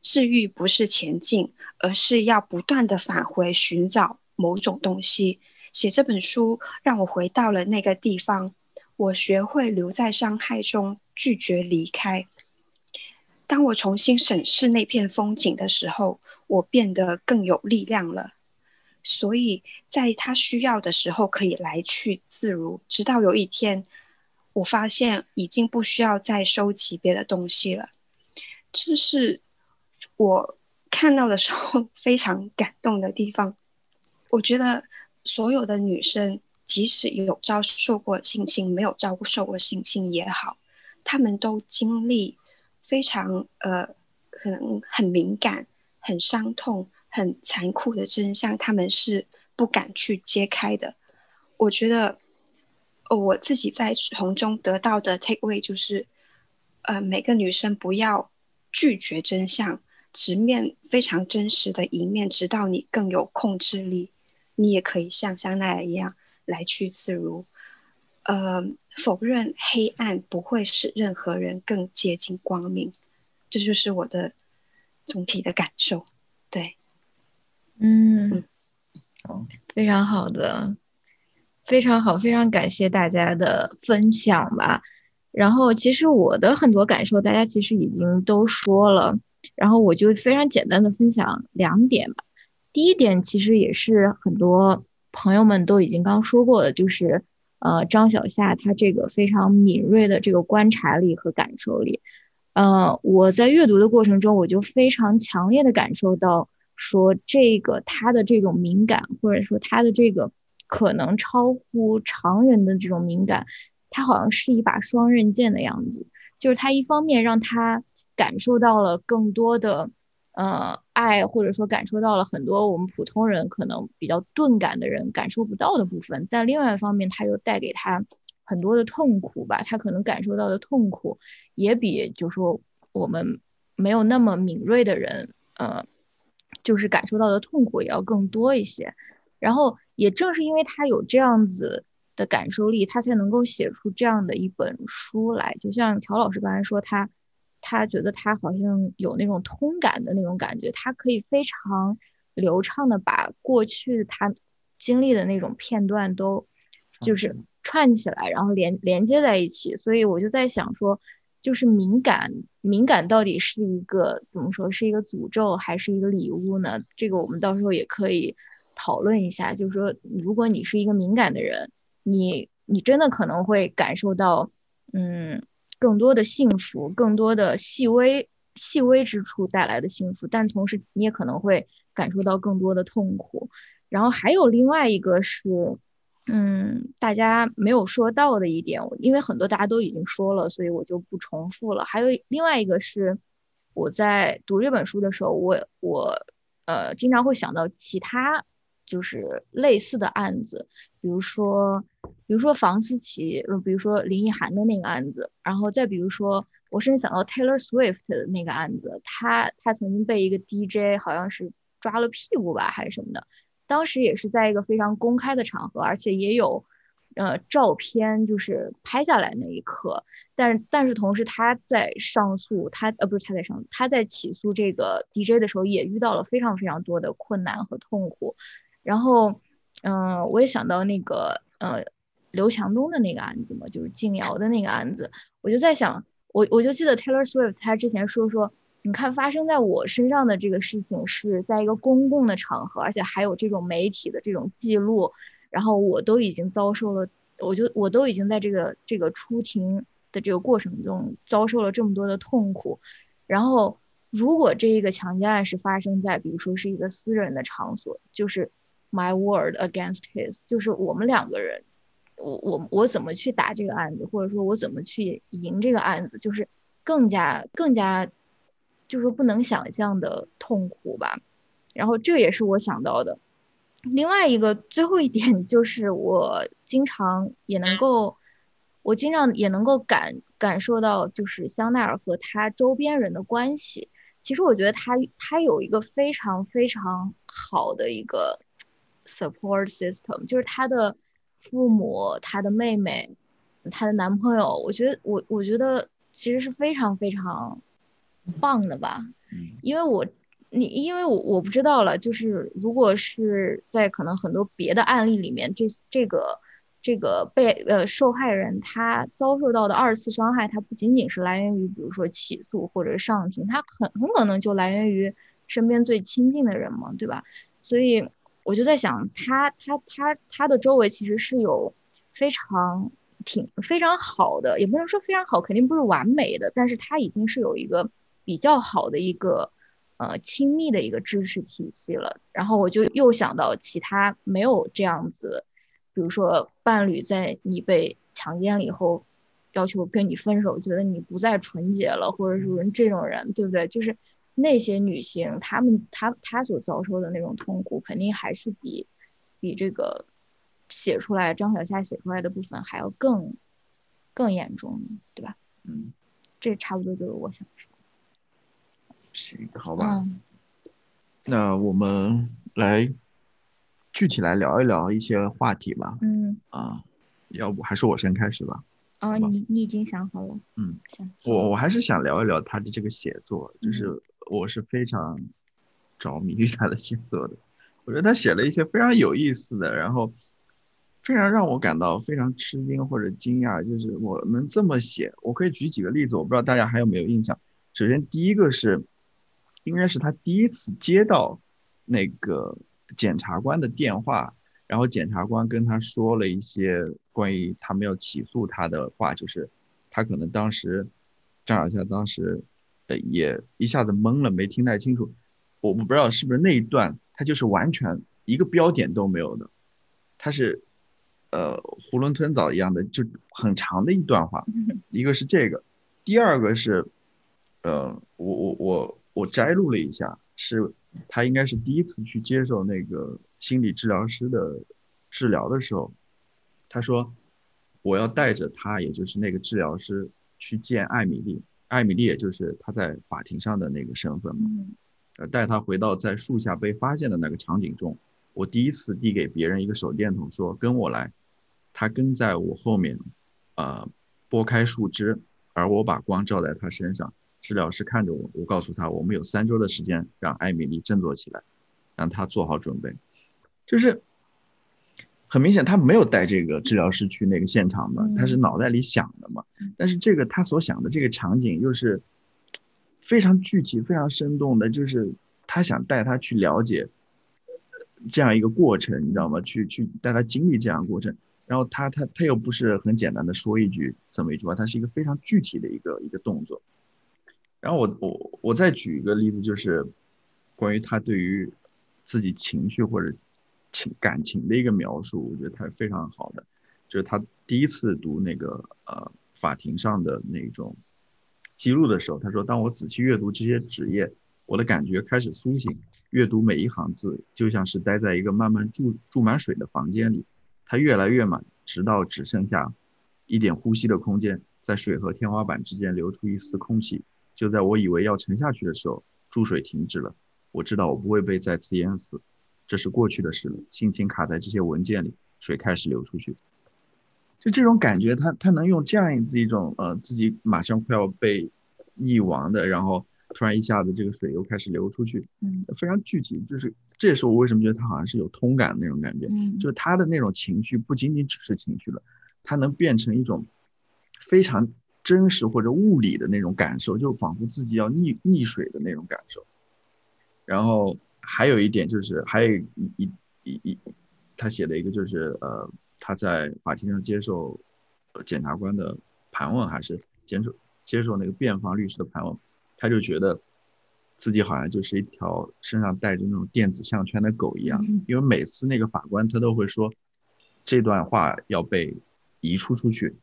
治愈不是前进，而是要不断的返回寻找某种东西。写这本书让我回到了那个地方，我学会留在伤害中，拒绝离开。当我重新审视那片风景的时候，我变得更有力量了。所以，在他需要的时候可以来去自如，直到有一天，我发现已经不需要再收集别的东西了。这是我看到的时候 非常感动的地方。我觉得所有的女生，即使有遭受过性侵，没有遭受过性侵也好，他们都经历非常呃，可能很敏感、很伤痛。很残酷的真相，他们是不敢去揭开的。我觉得，我自己在从中得到的 take away 就是，呃，每个女生不要拒绝真相，直面非常真实的一面，直到你更有控制力，你也可以像香奈儿一样来去自如。呃，否认黑暗不会使任何人更接近光明，这就是我的总体的感受。对。嗯，非常好的，非常好，非常感谢大家的分享吧。然后，其实我的很多感受，大家其实已经都说了。然后，我就非常简单的分享两点吧。第一点，其实也是很多朋友们都已经刚说过的，就是呃，张小夏她这个非常敏锐的这个观察力和感受力。呃，我在阅读的过程中，我就非常强烈的感受到。说这个他的这种敏感，或者说他的这个可能超乎常人的这种敏感，他好像是一把双刃剑的样子。就是他一方面让他感受到了更多的呃爱，或者说感受到了很多我们普通人可能比较钝感的人感受不到的部分，但另外一方面他又带给他很多的痛苦吧。他可能感受到的痛苦也比就说我们没有那么敏锐的人呃。就是感受到的痛苦也要更多一些，然后也正是因为他有这样子的感受力，他才能够写出这样的一本书来。就像乔老师刚才说，他他觉得他好像有那种通感的那种感觉，他可以非常流畅的把过去他经历的那种片段都就是串起来，然后连连接在一起。所以我就在想说。就是敏感，敏感到底是一个怎么说，是一个诅咒还是一个礼物呢？这个我们到时候也可以讨论一下。就是说，如果你是一个敏感的人，你你真的可能会感受到，嗯，更多的幸福，更多的细微细微之处带来的幸福，但同时你也可能会感受到更多的痛苦。然后还有另外一个是。嗯，大家没有说到的一点，因为很多大家都已经说了，所以我就不重复了。还有另外一个是，我在读这本书的时候，我我呃经常会想到其他就是类似的案子，比如说比如说房思琪，比如说林奕涵的那个案子，然后再比如说我甚至想到 Taylor Swift 的那个案子，他他曾经被一个 DJ 好像是抓了屁股吧，还是什么的。当时也是在一个非常公开的场合，而且也有，呃，照片，就是拍下来那一刻。但是，但是同时他在上诉，他呃不是他在上，他在起诉这个 DJ 的时候，也遇到了非常非常多的困难和痛苦。然后，嗯，我也想到那个呃刘强东的那个案子嘛，就是静瑶的那个案子，我就在想，我我就记得 Taylor Swift 他之前说说。你看，发生在我身上的这个事情是在一个公共的场合，而且还有这种媒体的这种记录，然后我都已经遭受了，我就我都已经在这个这个出庭的这个过程中遭受了这么多的痛苦。然后，如果这一个强奸案是发生在，比如说是一个私人的场所，就是 my word against his，就是我们两个人我我我怎么去打这个案子，或者说我怎么去赢这个案子，就是更加更加，就是不能想象的痛苦吧。然后这也是我想到的。另外一个最后一点就是，我经常也能够，我经常也能够感感受到，就是香奈儿和他周边人的关系。其实我觉得他他有一个非常非常好的一个 support system，就是她的父母、她的妹妹、她的男朋友，我觉得我我觉得其实是非常非常棒的吧，因为我。你因为我我不知道了，就是如果是在可能很多别的案例里面，这这个这个被呃受害人他遭受到的二次伤害，他不仅仅是来源于比如说起诉或者上庭，他很很可能就来源于身边最亲近的人嘛，对吧？所以我就在想，他他他他的周围其实是有非常挺非常好的，也不能说非常好，肯定不是完美的，但是他已经是有一个比较好的一个。呃，亲密的一个支持体系了。然后我就又想到其他没有这样子，比如说伴侣在你被强奸了以后，要求跟你分手，觉得你不再纯洁了，或者是这种人，对不对？就是那些女性，她们她她所遭受的那种痛苦，肯定还是比比这个写出来张小夏写出来的部分还要更更严重，对吧？嗯，这差不多就是我想说。行，好吧，那我们来具体来聊一聊一些话题吧。嗯啊，要不还是我先开始吧。哦，你你已经想好了？嗯，行。我我还是想聊一聊他的这个写作，就是我是非常着迷于他的写作的。我觉得他写了一些非常有意思的，然后非常让我感到非常吃惊或者惊讶，就是我能这么写。我可以举几个例子，我不知道大家还有没有印象。首先，第一个是。应该是他第一次接到那个检察官的电话，然后检察官跟他说了一些关于他们要起诉他的话，就是他可能当时张小夏当时呃也一下子懵了，没听太清楚。我不知道是不是那一段它就是完全一个标点都没有的，它是呃囫囵吞枣一样的，就很长的一段话。一个是这个，第二个是呃我我我。我摘录了一下，是他应该是第一次去接受那个心理治疗师的治疗的时候，他说我要带着他，也就是那个治疗师去见艾米丽，艾米丽也就是她在法庭上的那个身份嘛，呃，带她回到在树下被发现的那个场景中，我第一次递给别人一个手电筒，说跟我来，他跟在我后面，呃，拨开树枝，而我把光照在他身上。治疗师看着我，我告诉他，我们有三周的时间让艾米丽振作起来，让她做好准备。就是很明显，他没有带这个治疗师去那个现场嘛，他是脑袋里想的嘛。但是这个他所想的这个场景又是非常具体、非常生动的，就是他想带他去了解这样一个过程，你知道吗？去去带他经历这样过程。然后他他他又不是很简单的说一句怎么一句话，他是一个非常具体的一个一个动作。然后我我我再举一个例子，就是关于他对于自己情绪或者情感情的一个描述，我觉得他是非常好的。就是他第一次读那个呃法庭上的那种记录的时候，他说：“当我仔细阅读这些纸页，我的感觉开始苏醒。阅读每一行字，就像是待在一个慢慢注注满水的房间里，它越来越满，直到只剩下一点呼吸的空间，在水和天花板之间流出一丝空气。”就在我以为要沉下去的时候，注水停止了。我知道我不会被再次淹死，这是过去的事了。心情卡在这些文件里，水开始流出去。就这种感觉，他他能用这样子一种呃，自己马上快要被溺亡的，然后突然一下子这个水又开始流出去，嗯，非常具体。就是这也是我为什么觉得他好像是有通感的那种感觉，嗯，就是他的那种情绪不仅仅只是情绪了，他能变成一种非常。真实或者物理的那种感受，就仿佛自己要溺溺水的那种感受。然后还有一点就是，还有一一一一，他写的一个就是，呃，他在法庭上接受检察官的盘问，还是接受接受那个辩方律师的盘问，他就觉得自己好像就是一条身上带着那种电子项圈的狗一样，因为每次那个法官他都会说，这段话要被移出出去，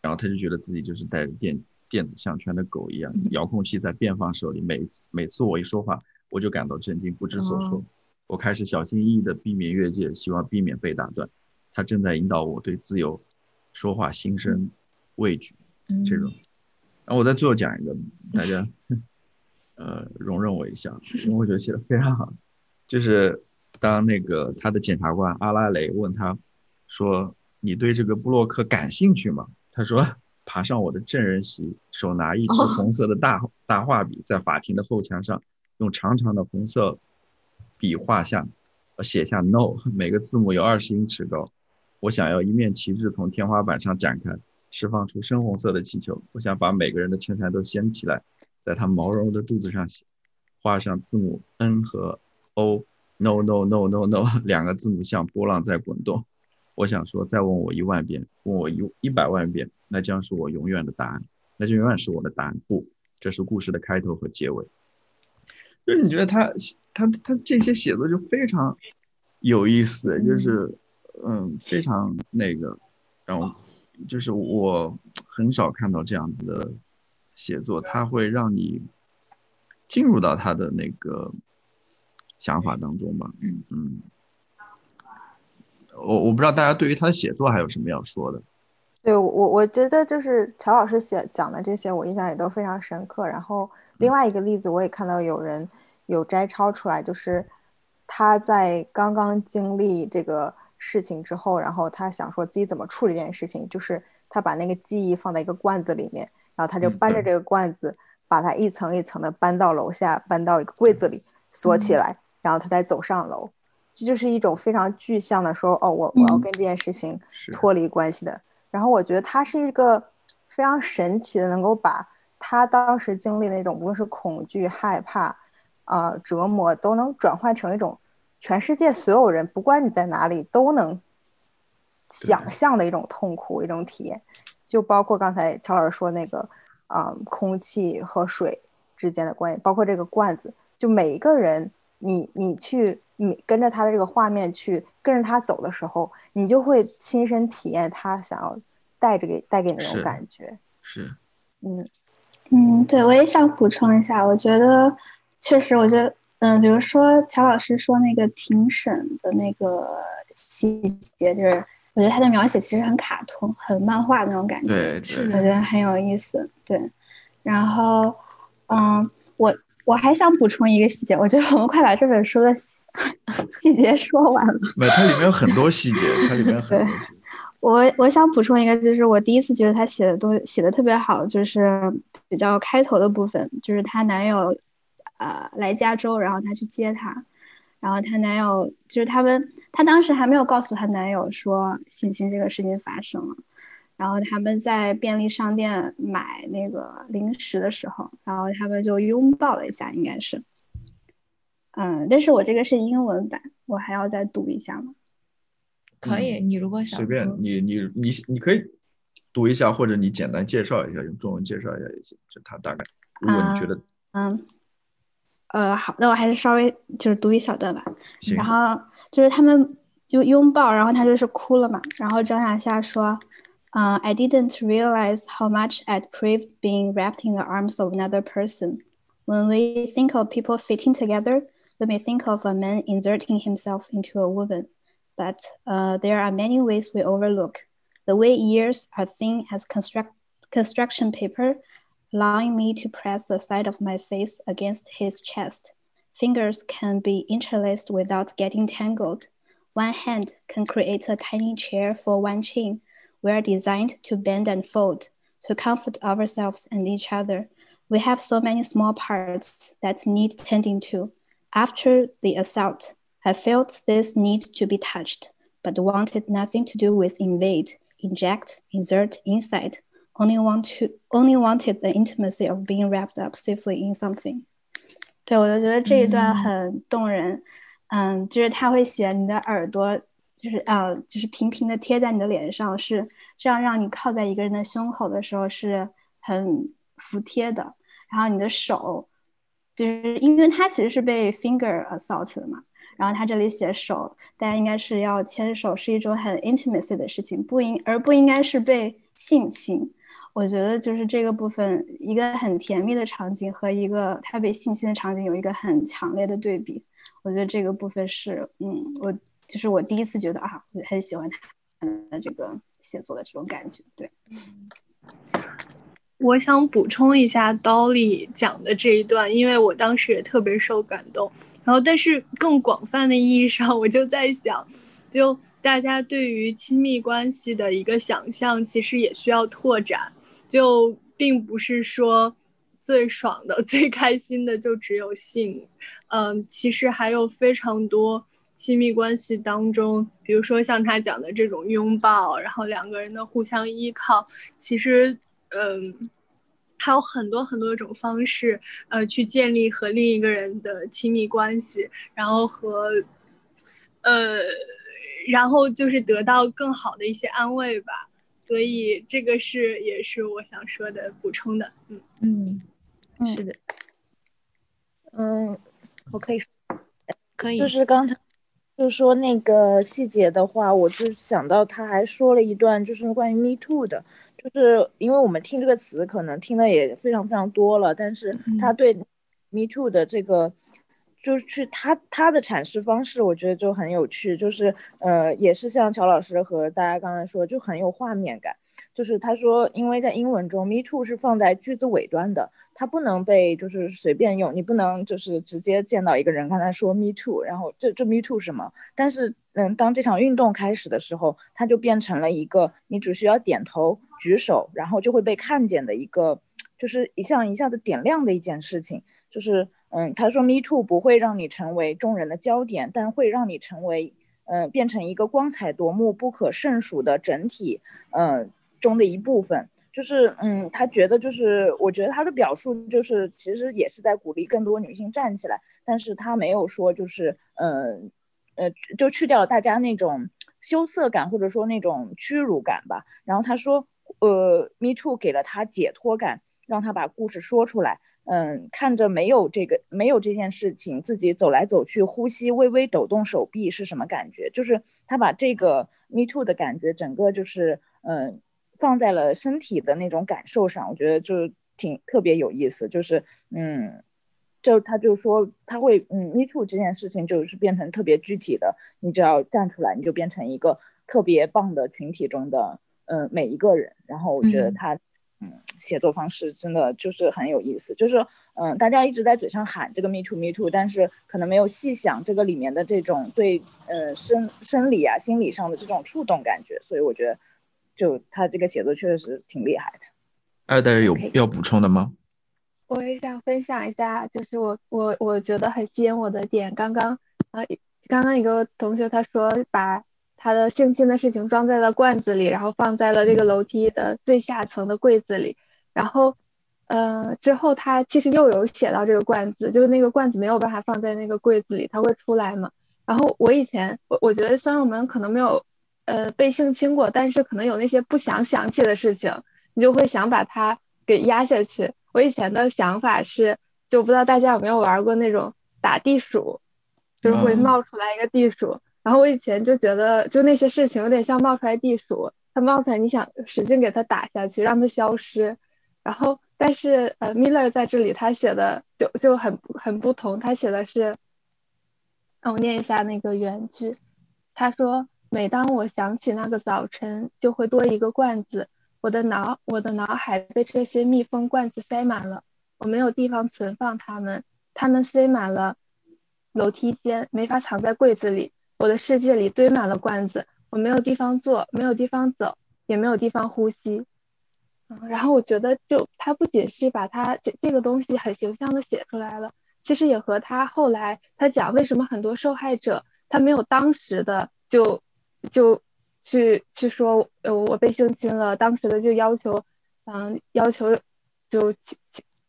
然后他就觉得自己就是带着电电子项圈的狗一样，遥控器在辩方手里，每次每次我一说话，我就感到震惊，不知所措。我开始小心翼翼地避免越界，希望避免被打断。他正在引导我对自由说话心生畏惧，这种。然后我再最后讲一个，大家 呃容忍我一下，因为我觉得写的非常好。就是当那个他的检察官阿拉雷问他，说你对这个布洛克感兴趣吗？他说爬上我的证人席，手拿一支红色的大大画笔，在法庭的后墙上用长长的红色。笔画下，写下 “no”，每个字母有二十英尺高。我想要一面旗帜从天花板上展开，释放出深红色的气球。我想把每个人的衬衫都掀起来，在他毛茸茸的肚子上写，画上字母 “n” 和 “o”，“no”，“no”，“no”，“no”，“no”，两个字母像波浪在滚动。我想说，再问我一万遍，问我一一百万遍，那将是我永远的答案，那就永远是我的答案。不，这是故事的开头和结尾。就是你觉得他他他这些写作就非常有意思，就是嗯非常那个，然后就是我很少看到这样子的写作，他会让你进入到他的那个想法当中吧。嗯嗯，我我不知道大家对于他的写作还有什么要说的。对我我觉得就是乔老师写讲的这些，我印象也都非常深刻。然后另外一个例子，我也看到有人有摘抄出来，就是他在刚刚经历这个事情之后，然后他想说自己怎么处理这件事情，就是他把那个记忆放在一个罐子里面，然后他就搬着这个罐子，把它一层一层的搬到楼下，搬到一个柜子里锁起来，然后他再走上楼。这就是一种非常具象的说，哦，我我要跟这件事情脱离关系的。然后我觉得他是一个非常神奇的，能够把他当时经历那种无论是恐惧、害怕、啊折磨，都能转换成一种全世界所有人，不管你在哪里都能想象的一种痛苦、一种体验。就包括刚才乔老师说那个，啊，空气和水之间的关系，包括这个罐子，就每一个人，你你去你跟着他的这个画面去跟着他走的时候，你就会亲身体验他想要。带着给带给你那种感觉，是，嗯嗯，对我也想补充一下，我觉得确实，我觉得，嗯，比如说乔老师说那个庭审的那个细节，就是我觉得他的描写其实很卡通、很漫画那种感觉，对，我觉得很有意思，对。然后，嗯，我我还想补充一个细节，我觉得我们快把这本书的 细节说完了。没，它里面有很多细节，它里面很多细节。我我想补充一个，就是我第一次觉得他写的东写的特别好，就是比较开头的部分，就是她男友，呃，来加州，然后她去接她，然后她男友就是他们，她当时还没有告诉她男友说性侵这个事情发生了，然后他们在便利商店买那个零食的时候，然后他们就拥抱了一下，应该是，嗯，但是我这个是英文版，我还要再读一下吗？可以，你如果想随便你你你你可以读一下，或者你简单介绍一下，用中文介绍一下也行。就他大概，如果你觉得，嗯，呃，好，那我还是稍微就是读一小段吧。然后就是他们就拥抱，然后他就是哭了嘛。然后张亚夏说，嗯，I didn't realize how much I'd craved being wrapped in the arms of another person. When we think of people fitting together, we may think of a man inserting himself into a woman. but uh, there are many ways we overlook. The way ears are thin as construct, construction paper, allowing me to press the side of my face against his chest. Fingers can be interlaced without getting tangled. One hand can create a tiny chair for one chin. We are designed to bend and fold, to comfort ourselves and each other. We have so many small parts that need tending to After the assault, I felt this need to be touched, but wanted nothing to do with invade, inject, insert inside. Only want to only wanted the intimacy of being wrapped up safely in something. 对，我就觉得这一段很动人。嗯，就是他会写你的耳朵，就是呃，就是平平的贴在你的脸上，是这样让你靠在一个人的胸口的时候是很服帖的。然后你的手， 就是因为他其实是被 finger assault 的嘛，然后他这里写手，大家应该是要牵手，是一种很 intimacy 的事情，不应而不应该是被性侵。我觉得就是这个部分，一个很甜蜜的场景和一个他被性侵的场景有一个很强烈的对比。我觉得这个部分是，嗯，我就是我第一次觉得啊，我很喜欢他的这个写作的这种感觉，对。我想补充一下 Dolly 讲的这一段，因为我当时也特别受感动。然后，但是更广泛的意义上，我就在想，就大家对于亲密关系的一个想象，其实也需要拓展。就并不是说最爽的、最开心的就只有性，嗯，其实还有非常多亲密关系当中，比如说像他讲的这种拥抱，然后两个人的互相依靠，其实。嗯，还有很多很多种方式，呃，去建立和另一个人的亲密关系，然后和，呃，然后就是得到更好的一些安慰吧。所以这个是也是我想说的补充的。嗯嗯，是的。嗯，我可以说，可以，就是刚才就说那个细节的话，我就想到他还说了一段，就是关于 Me Too 的。就是因为我们听这个词可能听的也非常非常多了，但是他对 Me Too 的这个，就是去他他的阐释方式，我觉得就很有趣，就是呃，也是像乔老师和大家刚才说，就很有画面感。就是他说，因为在英文中，me too 是放在句子尾端的，它不能被就是随便用，你不能就是直接见到一个人跟他说 me too，然后这这 me too 什么？但是嗯，当这场运动开始的时候，它就变成了一个你只需要点头举手，然后就会被看见的一个，就是一项一下子点亮的一件事情。就是嗯，他说 me too 不会让你成为众人的焦点，但会让你成为嗯，变成一个光彩夺目、不可胜数的整体，嗯。中的一部分，就是嗯，他觉得就是，我觉得他的表述就是，其实也是在鼓励更多女性站起来，但是他没有说就是，呃，呃，就去掉了大家那种羞涩感或者说那种屈辱感吧。然后他说，呃，Me Too 给了他解脱感，让他把故事说出来。嗯，看着没有这个没有这件事情，自己走来走去，呼吸，微微抖动手臂是什么感觉？就是他把这个 Me Too 的感觉，整个就是嗯。放在了身体的那种感受上，我觉得就挺特别有意思。就是，嗯，就他就说他会，嗯，me too 这件事情就是变成特别具体的，你只要站出来，你就变成一个特别棒的群体中的，嗯，每一个人。然后我觉得他，嗯，写作方式真的就是很有意思。就是，嗯，大家一直在嘴上喊这个 me too me too，但是可能没有细想这个里面的这种对，呃，生生理啊、心理上的这种触动感觉。所以我觉得。就他这个写作确实挺厉害的。二代有要补充的吗？我也想分享一下，就是我我我觉得很吸引我的点。刚刚啊，刚刚一个同学他说把他的性侵的事情装在了罐子里，然后放在了这个楼梯的最下层的柜子里。然后，呃，之后他其实又有写到这个罐子，就是那个罐子没有办法放在那个柜子里，它会出来嘛。然后我以前我我觉得虽然我们可能没有。呃，被性侵过，但是可能有那些不想想起的事情，你就会想把它给压下去。我以前的想法是，就不知道大家有没有玩过那种打地鼠，就是会冒出来一个地鼠。然后我以前就觉得，就那些事情有点像冒出来地鼠，它冒出来，你想使劲给它打下去，让它消失。然后，但是呃，Miller 在这里他写的就就很很不同，他写的是，我念一下那个原句，他说。每当我想起那个早晨，就会多一个罐子。我的脑，我的脑海被这些密封罐子塞满了，我没有地方存放它们，它们塞满了楼梯间，没法藏在柜子里。我的世界里堆满了罐子，我没有地方坐，没有地方走，也没有地方呼吸。嗯，然后我觉得，就他不仅是把他这这个东西很形象的写出来了，其实也和他后来他讲为什么很多受害者他没有当时的就。就去去说，呃，我被性侵了，当时的就要求，嗯，要求就求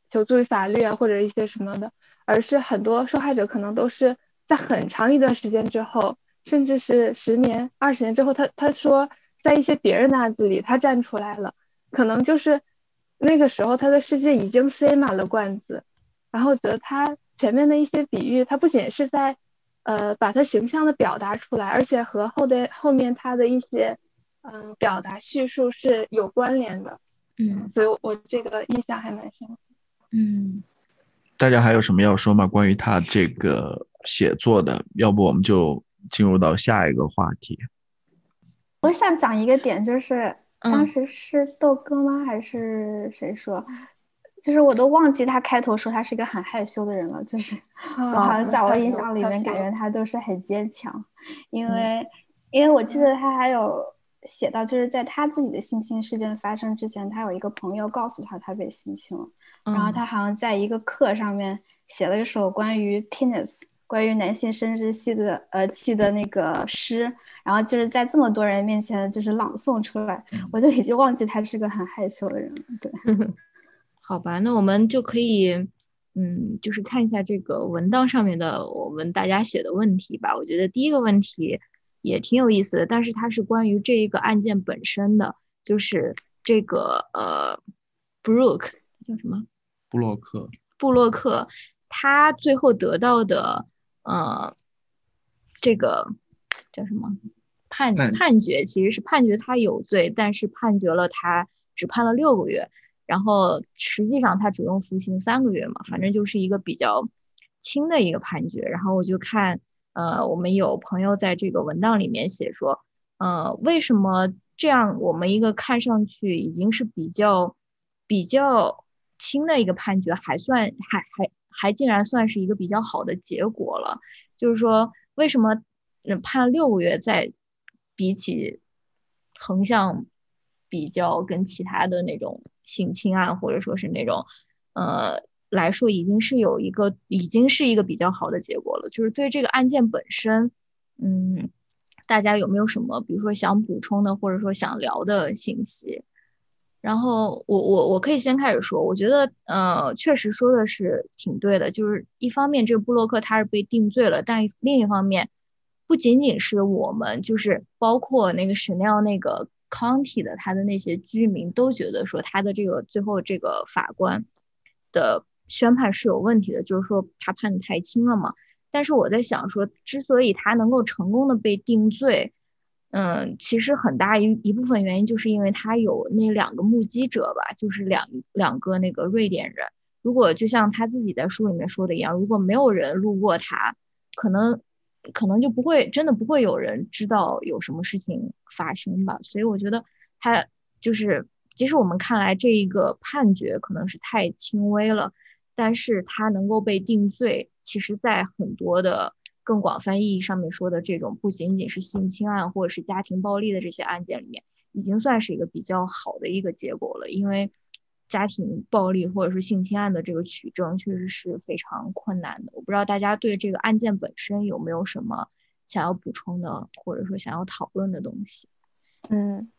求助于法律啊，或者一些什么的，而是很多受害者可能都是在很长一段时间之后，甚至是十年、二十年之后，他他说在一些别人的案子里，他站出来了，可能就是那个时候他的世界已经塞满了罐子，然后觉得他前面的一些比喻，他不仅是在。呃把它形象的表达出来，而且和后的后面他的一些嗯表达叙述是有关联的。嗯，所以我这个印象还蛮深。嗯，大家还有什么要说吗？关于他这个写作的，要不我们就进入到下一个话题。我想讲一个点，就是当时是豆哥吗？还是谁说？就是我都忘记他开头说他是一个很害羞的人了。就是我好像在我印象里面，感觉他都是很坚强，因为因为我记得他还有写到，就是在他自己的性侵事件发生之前，他有一个朋友告诉他他被性侵了，然后他好像在一个课上面写了一首关于 penis。关于男性生殖器的呃器的那个诗，然后就是在这么多人面前就是朗诵出来，我就已经忘记他是个很害羞的人了。对，好吧，那我们就可以，嗯，就是看一下这个文档上面的我们大家写的问题吧。我觉得第一个问题也挺有意思的，但是它是关于这一个案件本身的，就是这个呃，Brooke 叫什么？布洛克。布洛克，他最后得到的。呃，这个叫什么判判决？其实是判决他有罪，但是判决了他只判了六个月，然后实际上他只用服刑三个月嘛，反正就是一个比较轻的一个判决。然后我就看，呃，我们有朋友在这个文档里面写说，呃，为什么这样？我们一个看上去已经是比较比较轻的一个判决，还算还还。还竟然算是一个比较好的结果了，就是说，为什么判六个月，在比起横向比较跟其他的那种性侵案或者说是那种呃来说，已经是有一个已经是一个比较好的结果了。就是对这个案件本身，嗯，大家有没有什么比如说想补充的或者说想聊的信息？然后我我我可以先开始说，我觉得呃确实说的是挺对的，就是一方面这个布洛克他是被定罪了，但另一方面不仅仅是我们，就是包括那个 Chanel 那个 County 的他的那些居民都觉得说他的这个最后这个法官的宣判是有问题的，就是说他判的太轻了嘛。但是我在想说，之所以他能够成功的被定罪。嗯，其实很大一一部分原因就是因为他有那两个目击者吧，就是两两个那个瑞典人。如果就像他自己在书里面说的一样，如果没有人路过他，可能可能就不会真的不会有人知道有什么事情发生吧。所以我觉得他就是，即使我们看来这一个判决可能是太轻微了，但是他能够被定罪，其实在很多的。更广泛意义上面说的这种，不仅仅是性侵案或者是家庭暴力的这些案件里面，已经算是一个比较好的一个结果了。因为家庭暴力或者是性侵案的这个取证确实是非常困难的。我不知道大家对这个案件本身有没有什么想要补充的，或者说想要讨论的东西？嗯，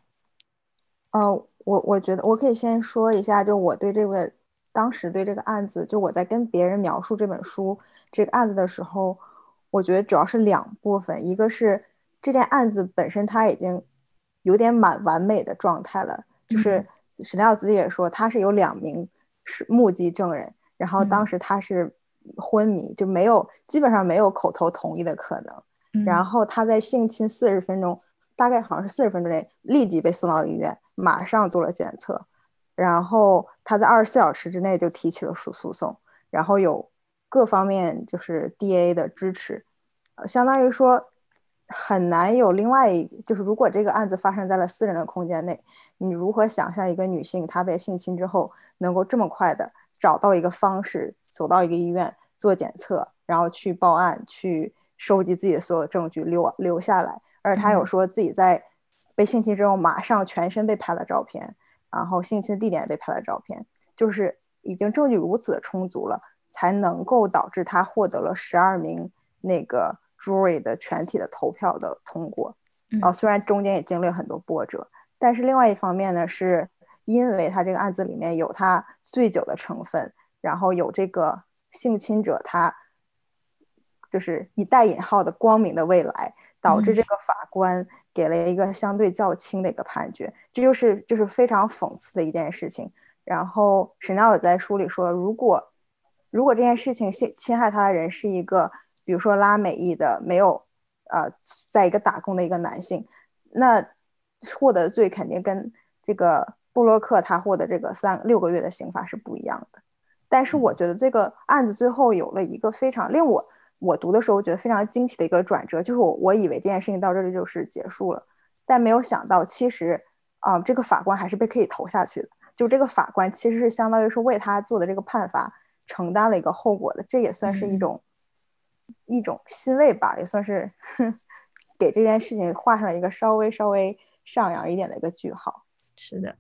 呃，我我觉得我可以先说一下，就我对这个当时对这个案子，就我在跟别人描述这本书这个案子的时候。我觉得主要是两部分，一个是这件案子本身它已经有点蛮完美的状态了，就是史奈奥自己也说他是有两名是目击证人，然后当时他是昏迷，就没有基本上没有口头同意的可能，然后他在性侵四十分钟，大概好像是四十分钟内立即被送到了医院，马上做了检测，然后他在二十四小时之内就提起了诉诉讼，然后有。各方面就是 D A 的支持，相当于说很难有另外一就是如果这个案子发生在了私人的空间内，你如何想象一个女性她被性侵之后能够这么快的找到一个方式走到一个医院做检测，然后去报案去收集自己的所有证据留留下来，而她有说自己在被性侵之后马上全身被拍了照片，然后性侵的地点也被拍了照片，就是已经证据如此的充足了。才能够导致她获得了十二名那个 jury 的全体的投票的通过，啊，虽然中间也经历了很多波折，但是另外一方面呢，是因为他这个案子里面有他醉酒的成分，然后有这个性侵者他就是以带引号的光明的未来，导致这个法官给了一个相对较轻的一个判决，这就是就是非常讽刺的一件事情。然后沈奈尔在书里说，如果如果这件事情侵侵害他的人是一个比如说拉美裔的没有呃在一个打工的一个男性，那获得罪肯定跟这个布洛克他获得这个三六个月的刑罚是不一样的。但是我觉得这个案子最后有了一个非常令我我读的时候觉得非常惊奇的一个转折，就是我我以为这件事情到这里就是结束了，但没有想到其实啊这个法官还是被可以投下去的。就这个法官其实是相当于是为他做的这个判罚承担了一个后果的，这也算是一种一种欣慰吧，也算是 给这件事情画上一个稍微稍微上扬一点的一个句号。是的，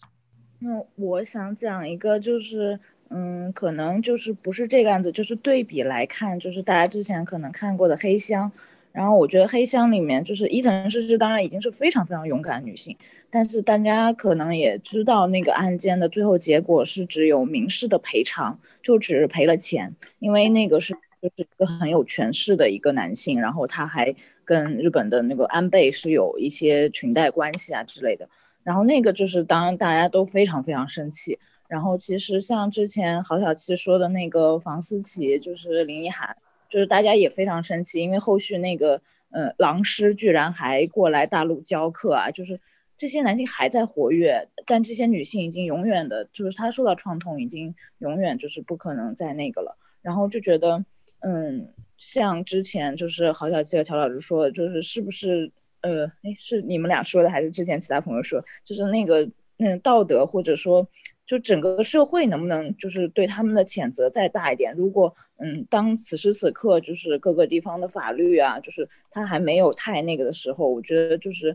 那我想讲一个就是。嗯，可能就是不是这个案子，就是对比来看，就是大家之前可能看过的《黑箱》，然后我觉得《黑箱》里面就是伊藤诗织，当然已经是非常非常勇敢的女性，但是大家可能也知道那个案件的最后结果是只有民事的赔偿，就只赔了钱，因为那个是就是一个很有权势的一个男性，然后他还跟日本的那个安倍是有一些裙带关系啊之类的，然后那个就是当然大家都非常非常生气。然后其实像之前郝小七说的那个房思琪，就是林一涵，就是大家也非常生气，因为后续那个呃狼师居然还过来大陆教课啊，就是这些男性还在活跃，但这些女性已经永远的，就是他受到创痛，已经永远就是不可能再那个了。然后就觉得，嗯，像之前就是郝小七和乔老师说的，就是是不是呃，哎是你们俩说的，还是之前其他朋友说，就是那个嗯道德或者说。就整个社会能不能就是对他们的谴责再大一点？如果嗯，当此时此刻就是各个地方的法律啊，就是他还没有太那个的时候，我觉得就是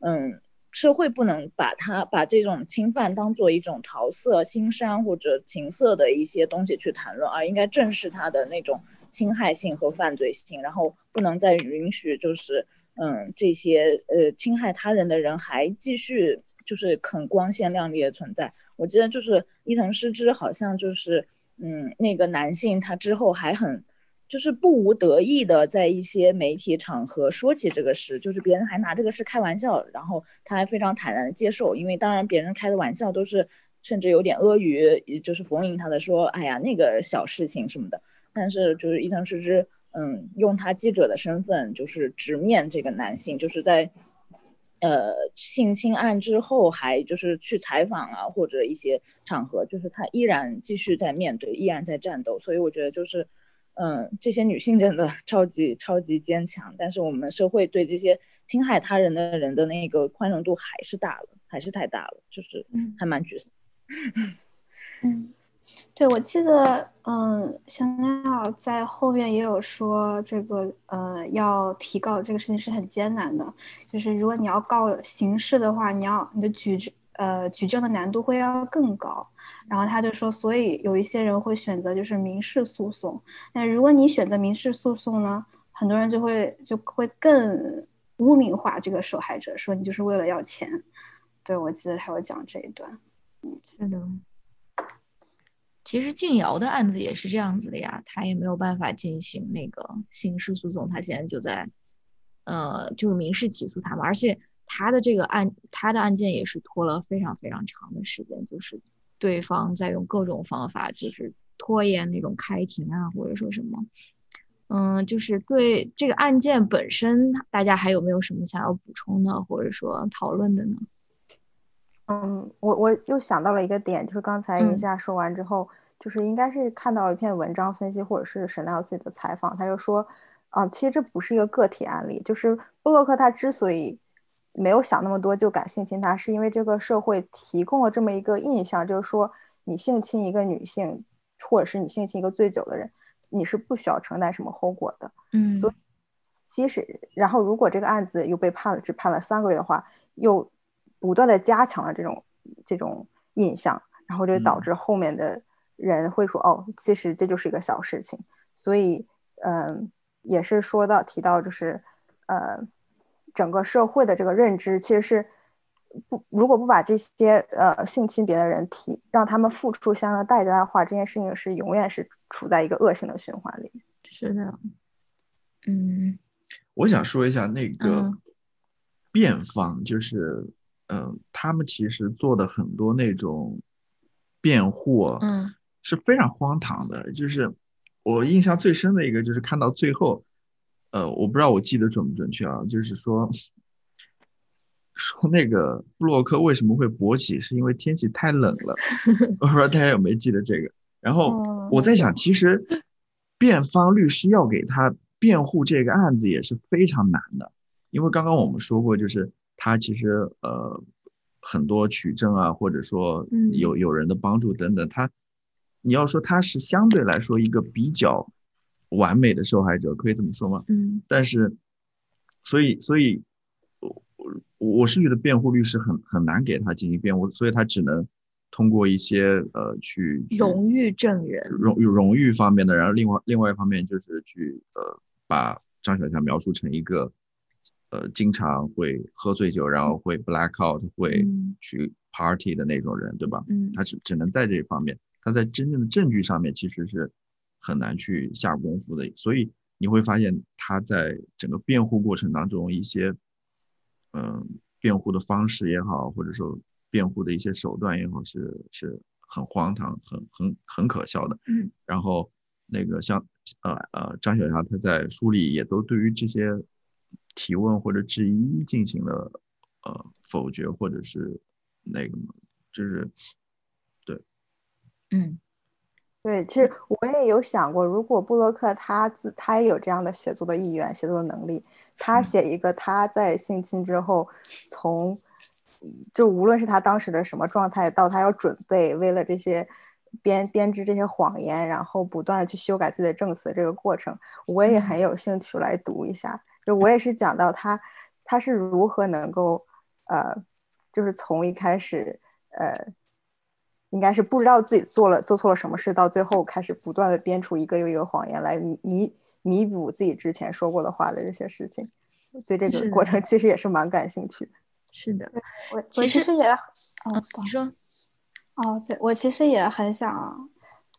嗯，社会不能把他把这种侵犯当做一种桃色、心伤或者情色的一些东西去谈论，而应该正视他的那种侵害性和犯罪性，然后不能再允许就是嗯这些呃侵害他人的人还继续就是很光鲜亮丽的存在。我记得就是伊藤诗织，好像就是，嗯，那个男性他之后还很，就是不无得意的在一些媒体场合说起这个事，就是别人还拿这个事开玩笑，然后他还非常坦然的接受，因为当然别人开的玩笑都是甚至有点阿谀，就是逢迎他的说，哎呀那个小事情什么的，但是就是伊藤诗织，嗯，用他记者的身份就是直面这个男性，就是在。呃，性侵案之后还就是去采访啊，或者一些场合，就是他依然继续在面对，依然在战斗。所以我觉得就是，嗯，这些女性真的 超级超级坚强。但是我们社会对这些侵害他人的人的那个宽容度还是大了，还是太大了，就是还蛮沮丧。嗯。对，我记得，嗯，香奈儿在后面也有说，这个，呃，要提告这个事情是很艰难的，就是如果你要告刑事的话，你要你的举证，呃，举证的难度会要更高。然后他就说，所以有一些人会选择就是民事诉讼。那如果你选择民事诉讼呢，很多人就会就会更污名化这个受害者，说你就是为了要钱。对，我记得他有讲这一段。嗯，是的。其实静瑶的案子也是这样子的呀，他也没有办法进行那个刑事诉讼，他现在就在，呃，就是民事起诉他嘛。而且他的这个案，他的案件也是拖了非常非常长的时间，就是对方在用各种方法，就是拖延那种开庭啊，或者说什么，嗯，就是对这个案件本身，大家还有没有什么想要补充的，或者说讨论的呢？嗯，我我又想到了一个点，就是刚才一下说完之后，就是应该是看到一篇文章分析，或者是沈奈自己的采访，他就说，啊，其实这不是一个个体案例，就是布洛克他之所以没有想那么多就敢性侵他，是因为这个社会提供了这么一个印象，就是说你性侵一个女性，或者是你性侵一个醉酒的人，你是不需要承担什么后果的。嗯，所以其实，然后如果这个案子又被判了，只判了三个月的话，又。不断的加强了这种这种印象，然后就导致后面的人会说：“哦，其实这就是一个小事情。”所以，嗯，也是说到提到，就是呃，整个社会的这个认知其实是不，如果不把这些呃性侵别的人提，让他们付出相应的代价的话，这件事情是永远是处在一个恶性的循环里。是的，嗯，我想说一下那个辩方，就是。嗯，他们其实做的很多那种辩护，嗯，是非常荒唐的。就是我印象最深的一个，就是看到最后，呃，我不知道我记得准不准确啊，就是说说那个布洛克为什么会勃起，是因为天气太冷了。我不知道大家有没有记得这个。然后我在想，其实辩方律师要给他辩护这个案子也是非常难的，因为刚刚我们说过，就是他其实呃很多取证啊，或者说有有人的帮助等等，他你要说他是相对来说一个比较。完美的受害者可以这么说吗？嗯，但是，所以，所以，我我我是觉得辩护律师很很难给他进行辩护，所以他只能通过一些呃去荣誉证人，荣荣誉方面的，然后另外另外一方面就是去呃把张小强描述成一个呃经常会喝醉酒，然后会 black out，会去 party 的那种人，对吧？嗯，他只只能在这一方面，他在真正的证据上面其实是。很难去下功夫的，所以你会发现他在整个辩护过程当中一些，嗯，辩护的方式也好，或者说辩护的一些手段也好，是是很荒唐、很很很可笑的。嗯，然后那个像呃呃张小霞，他在书里也都对于这些提问或者质疑进行了呃否决，或者是那个就是对，嗯。对，其实我也有想过，如果布洛克他自他也有这样的写作的意愿、写作的能力，他写一个他在性侵之后，从就无论是他当时的什么状态，到他要准备为了这些编编织这些谎言，然后不断的去修改自己的证词这个过程，我也很有兴趣来读一下。就我也是讲到他他是如何能够呃，就是从一开始呃。应该是不知道自己做了做错了什么事，到最后开始不断的编出一个又一个谎言来弥弥补自己之前说过的话的这些事情，对这个过程其实也是蛮感兴趣的。是的，我我其实也，哦，你说，哦，对我其实也很想，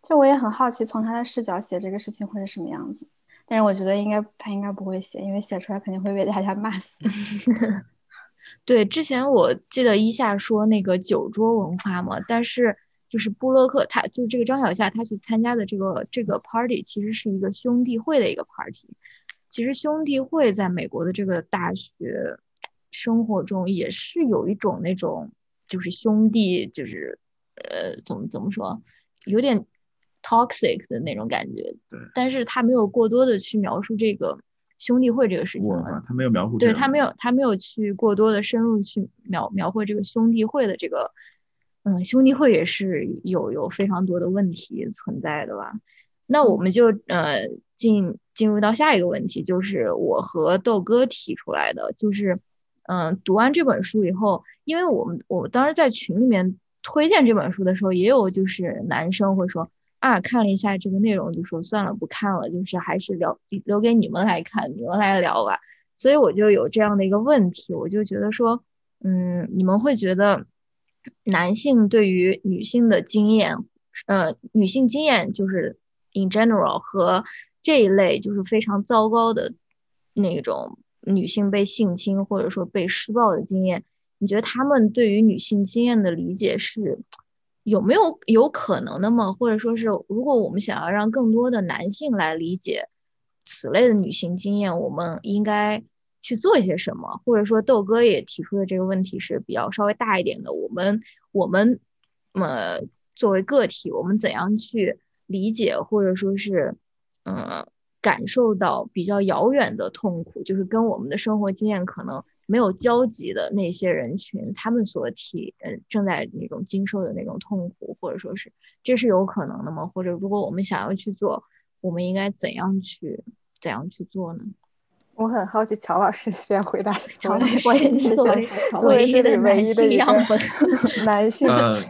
就我也很好奇从他的视角写这个事情会是什么样子，但是我觉得应该他应该不会写，因为写出来肯定会被大家骂死。对，之前我记得一下说那个酒桌文化嘛，但是。就是布洛克，他就这个张小夏，他去参加的这个这个 party，其实是一个兄弟会的一个 party。其实兄弟会在美国的这个大学生活中，也是有一种那种就是兄弟，就是呃，怎么怎么说，有点 toxic 的那种感觉。对。但是他没有过多的去描述这个兄弟会这个事情。他没有描述。对他没有，他没有去过多的深入去描描绘这个兄弟会的这个。嗯，兄弟会也是有有非常多的问题存在的吧？那我们就呃进进入到下一个问题，就是我和豆哥提出来的，就是嗯，读完这本书以后，因为我们我当时在群里面推荐这本书的时候，也有就是男生会说啊，看了一下这个内容，就说算了不看了，就是还是留留给你们来看，你们来聊吧。所以我就有这样的一个问题，我就觉得说，嗯，你们会觉得。男性对于女性的经验，呃，女性经验就是 in general 和这一类就是非常糟糕的那种女性被性侵或者说被施暴的经验，你觉得他们对于女性经验的理解是有没有有可能的吗？或者说是如果我们想要让更多的男性来理解此类的女性经验，我们应该？去做一些什么，或者说豆哥也提出的这个问题是比较稍微大一点的。我们我们呃作为个体，我们怎样去理解或者说是嗯感受到比较遥远的痛苦，就是跟我们的生活经验可能没有交集的那些人群，他们所体呃正在那种经受的那种痛苦，或者说是这是有可能的吗？或者如果我们想要去做，我们应该怎样去怎样去做呢？我很好奇，乔老师 先回答。乔老师，我也是作为这里唯一的样本，男性。呃，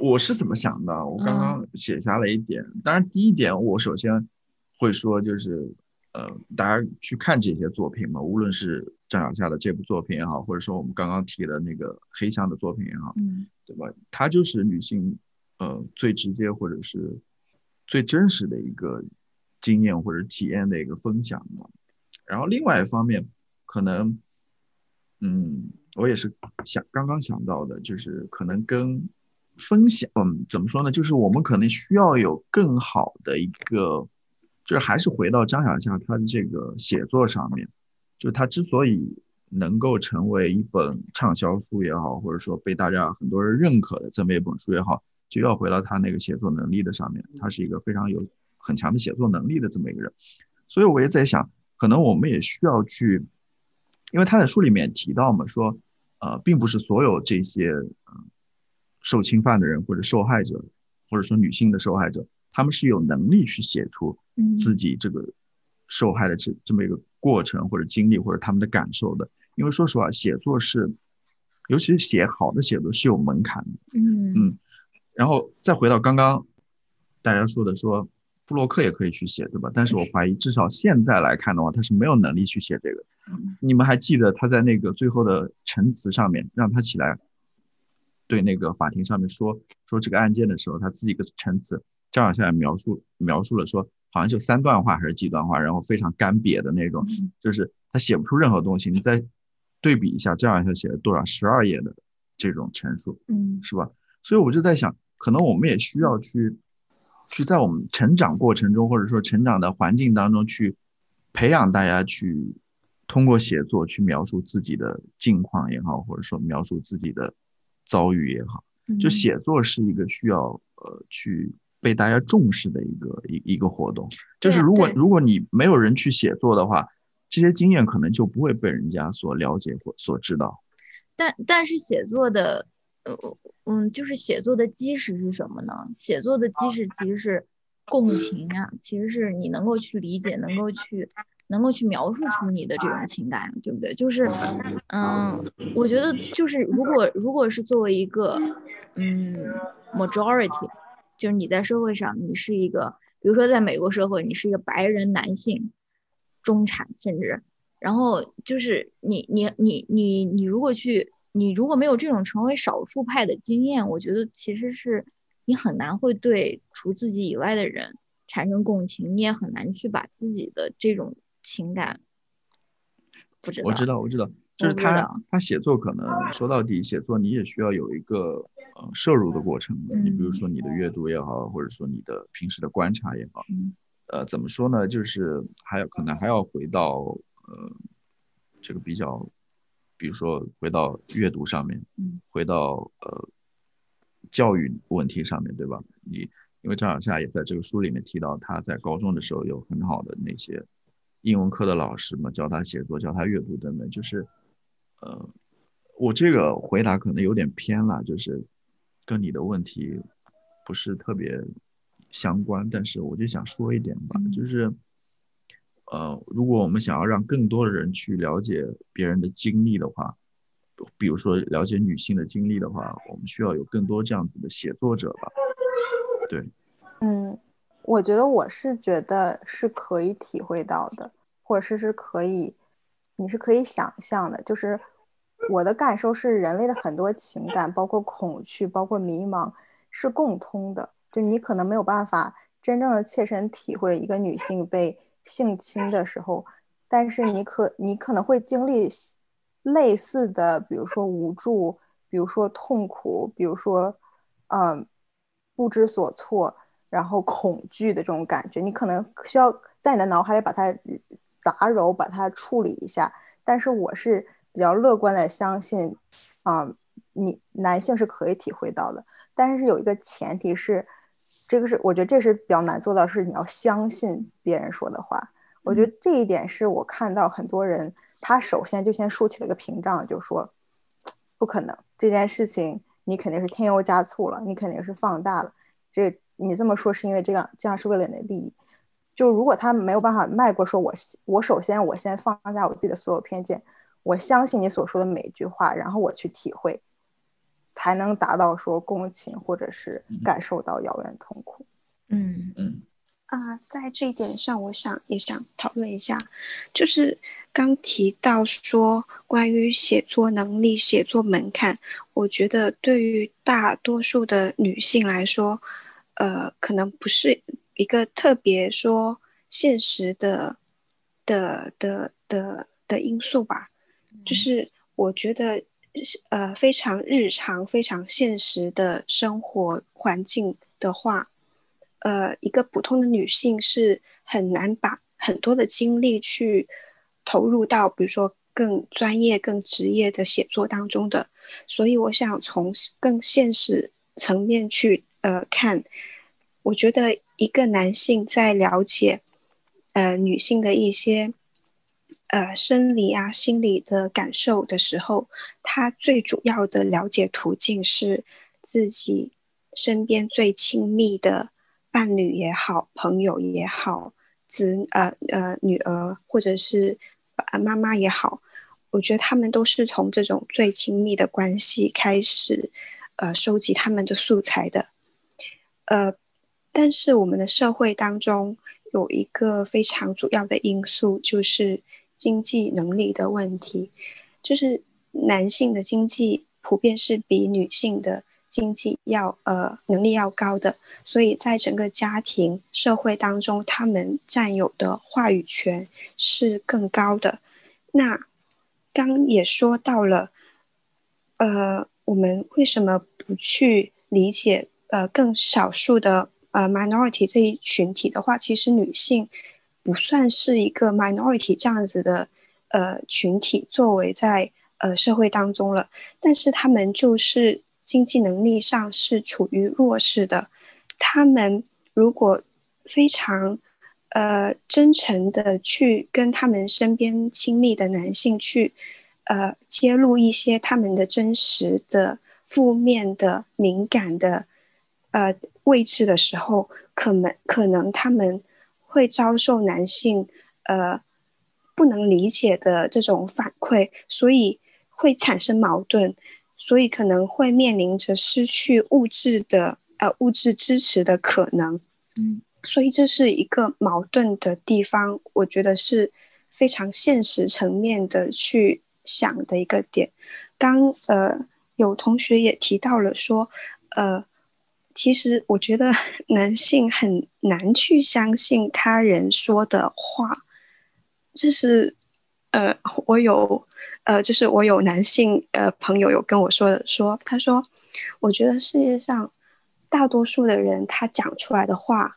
我是怎么想的？我刚刚写下了一点。当然，第一点，我首先会说，就是呃，大家去看这些作品嘛，无论是张小夏的这部作品也好，或者说我们刚刚提的那个黑箱的作品也好，嗯，对吧？它就是女性呃最直接或者是最真实的一个经验或者体验的一个分享嘛。然后另外一方面，可能，嗯，我也是想刚刚想到的，就是可能跟分享，嗯，怎么说呢？就是我们可能需要有更好的一个就是还是回到张小夏他的这个写作上面，就他之所以能够成为一本畅销书也好，或者说被大家很多人认可的这么一本书也好，就要回到他那个写作能力的上面。他是一个非常有很强的写作能力的这么一个人，所以我也在想，可能我们也需要去，因为他在书里面提到嘛，说呃，并不是所有这些嗯受侵犯的人或者受害者，或者说女性的受害者，他们是有能力去写出自己这个受害的这这么一个过程或者经历或者他们的感受的。因为说实话，写作是，尤其是写好的写作是有门槛的。嗯嗯，然后再回到刚刚大家说的，说布洛克也可以去写，对吧？但是我怀疑，至少现在来看的话，他是没有能力去写这个。你们还记得他在那个最后的陈词上面，让他起来对那个法庭上面说说这个案件的时候，他自己一个陈词，张小夏描述描述了说，好像就三段话还是几段话，然后非常干瘪的那种，就是他写不出任何东西。你再对比一下，张小夏写了多少十二页的这种陈述，嗯是吧？所以我就在想，可能我们也需要去去在我们成长过程中，或者说成长的环境当中去培养大家去通过写作去描述自己的境况也好，或者说描述自己的遭遇也好，就写作是一个需要呃去被大家重视的一个一一个活动。就是如果如果你没有人去写作的话，这些经验可能就不会被人家所了解或所知道。但但是写作的，呃，嗯，就是写作的基石是什么呢？写作的基石其实是共情啊，其实是你能够去理解，能够去能够去描述出你的这种情感，对不对？就是，嗯，我觉得就是如果如果是作为一个，嗯，majority，就是你在社会上你是一个，比如说在美国社会，你是一个白人男性，中产甚至。然后就是你你你你你如果去，你如果没有这种成为少数派的经验，我觉得其实是你很难会对除自己以外的人产生共情，你也很难去把自己的这种情感，不知道，我知道，我知道，就是他他写作可能说到底，写作你也需要有一个呃摄入的过程的。你比如嗯说你的阅读也好，或者说你的平时的观察也好，嗯呃，怎么说呢？就是还有可能还要回到呃这个比较，比如说回到阅读上面，嗯回到呃教育问题上面，对吧？你因为张小夏也在这个书里面提到，他在高中的时候有很好的那些英文课的老师嘛，教他写作、教他阅读等等，就是呃，我这个回答可能有点偏了，就是跟你的问题不是特别相关，但是我就想说一点吧，就是呃，如果我们想要让更多的人去了解别人的经历的话，比如说了解女性的经历的话，我们需要有更多这样子的写作者吧。对，嗯，我觉得我是觉得是可以体会到的，或者是是可以，你是可以想象的。就是我的感受是，人类的很多情感，包括恐惧，包括迷茫，是共通的。就你可能没有办法真正的切身体会一个女性被性侵的时候，但是你可你可能会经历类似的，比如说无助，比如说痛苦，比如说，嗯。不知所措，然后恐惧的这种感觉，你可能需要在你的脑海里把它杂糅，把它处理一下。但是我是比较乐观的相信，啊、你男性是可以体会到的。但是有一个前提是，这个是我觉得这是比较难做到，是你要相信别人说的话。我觉得这一点是我看到很多人，他首先就先竖起了个屏障，就说不可能这件事情。你肯定是添油加醋了，你肯定是放大了。这你这么说是因为这样，这样是为了你的利益。就如果他没有办法迈过，说我我首先我先放下我自己的所有偏见，我相信你所说的每一句话，然后我去体会，才能达到说共情或者是感受到遥远痛苦。嗯嗯。啊，在这一点上，我想也想讨论一下，就是刚提到说关于写作能力、写作门槛，我觉得对于大多数的女性来说，呃，可能不是一个特别说现实的的的的的因素吧，就是我觉得呃非常日常、非常现实的生活环境的话。呃，一个普通的女性是很难把很多的精力去投入到，比如说更专业、更职业的写作当中的。所以，我想从更现实层面去呃看，我觉得一个男性在了解呃女性的一些。呃，生理啊、心理的感受的时候，他最主要的了解途径是自己身边最亲密的伴侣也好、朋友也好、子呃呃女儿或者是妈妈也好，我觉得他们都是从这种最亲密的关系开始，呃，收集他们的素材的。呃，但是我们的社会当中有一个非常主要的因素就是。经济能力的问题，就是男性的经济普遍是比女性的经济要呃能力要高的，所以在整个家庭社会当中，他们占有的话语权是更高的。那刚也说到了，呃，我们为什么不去理解呃更少数的呃 minority 这一群体的话，其实女性。不算是一个 minority 这样子的呃群体，作为在呃社会当中了，但是他们就是经济能力上是处于弱势的。他们如果非常呃真诚的去跟他们身边亲密的男性去呃揭露一些他们的真实的负面的敏感的呃位置的时候，可能可能他们。会遭受男性呃不能理解的这种反馈，所以会产生矛盾，所以可能会面临着失去物质的呃物质支持的可能。嗯，所以这是一个矛盾的地方，我觉得是非常现实层面的去想的一个点。刚呃有同学也提到了说呃。其实我觉得 男性很难去相信他人说的话，这是呃，我有呃，就是我有男性呃朋友有跟我说的，说他说，我觉得世界上大多数的人他讲出来的话，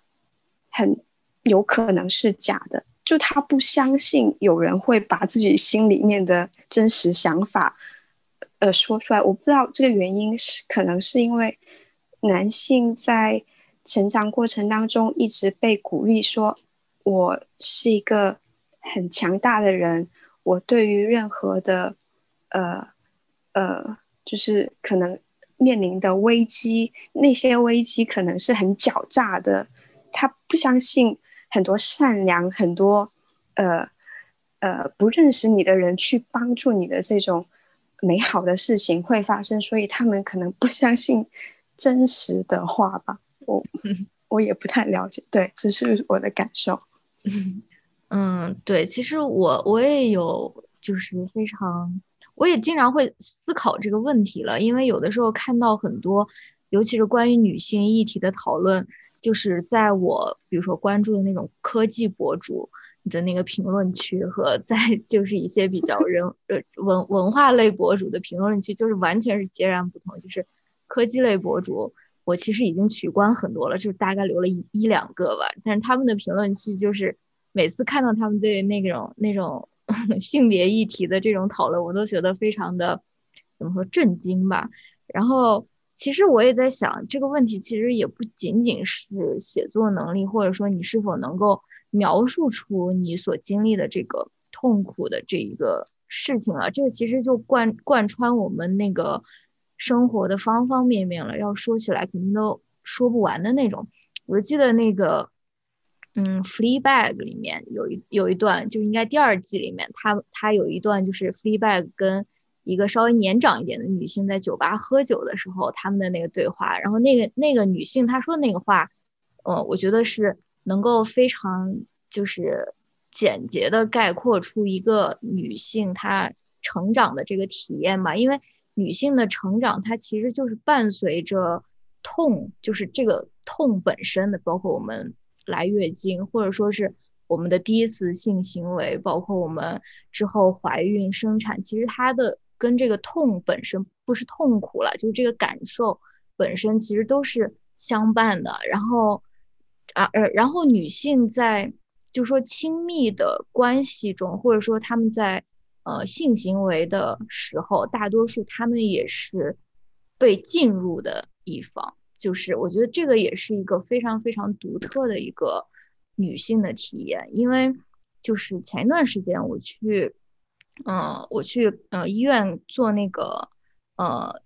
很有可能是假的，就他不相信有人会把自己心里面的真实想法呃说出来。我不知道这个原因是可能是因为。男性在成长过程当中一直被鼓励说：“我是一个很强大的人，我对于任何的，呃，呃，就是可能面临的危机，那些危机可能是很狡诈的。他不相信很多善良、很多呃呃不认识你的人去帮助你的这种美好的事情会发生，所以他们可能不相信。”真实的话吧，我 我也不太了解，对，这是我的感受。嗯，对，其实我我也有，就是非常，我也经常会思考这个问题了，因为有的时候看到很多，尤其是关于女性议题的讨论，就是在我比如说关注的那种科技博主的那个评论区，和在就是一些比较人呃文文化类博主的评论区，就是完全是截然不同，就是。科技类博主，我其实已经取关很多了，就大概留了一一两个吧。但是他们的评论区，就是每次看到他们对那种那种 性别议题的这种讨论，我都觉得非常的怎么说震惊吧。然后其实我也在想，这个问题其实也不仅仅是写作能力，或者说你是否能够描述出你所经历的这个痛苦的这一个事情啊。这个其实就贯贯穿我们那个。生活的方方面面了，要说起来肯定都说不完的那种。我记得那个，嗯，《Fleabag》里面有一有一段，就应该第二季里面，他他有一段就是 Fleabag 跟一个稍微年长一点的女性在酒吧喝酒的时候，他们的那个对话。然后那个那个女性她说的那个话，呃，我觉得是能够非常就是简洁的概括出一个女性她成长的这个体验吧，因为。女性的成长，它其实就是伴随着痛，就是这个痛本身的，包括我们来月经，或者说是我们的第一次性行为，包括我们之后怀孕生产，其实它的跟这个痛本身不是痛苦了，就是这个感受本身其实都是相伴的。然后啊呃，然后女性在就说亲密的关系中，或者说他们在呃性行为的时候，大多数他们也是被进入的一方。就是我觉得这个也是一个非常非常独特的一个女性的体验，因为就是前一段时间我去，嗯，我去呃医院做那个呃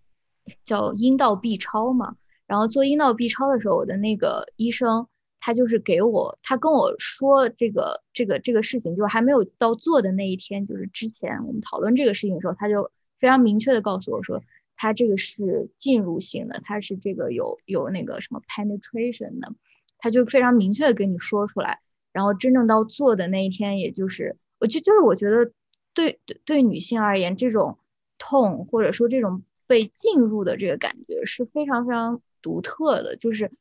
叫阴道 B 超嘛，然后做阴道 B 超的时候，我的那个医生他就是给我，他跟我说这个这个这个事情，就还没有到做的那一天，就是之前我们讨论这个事情的时候，他就非常明确的告诉我说。它这个是进入性的，它是这个有有那个什么 penetration 的，他就非常明确的跟你说出来，然后真正到做的那一天，也就是我就就是我觉得对对对女性而言，这种痛或者说这种被进入的这个感觉是非常非常独特的，就是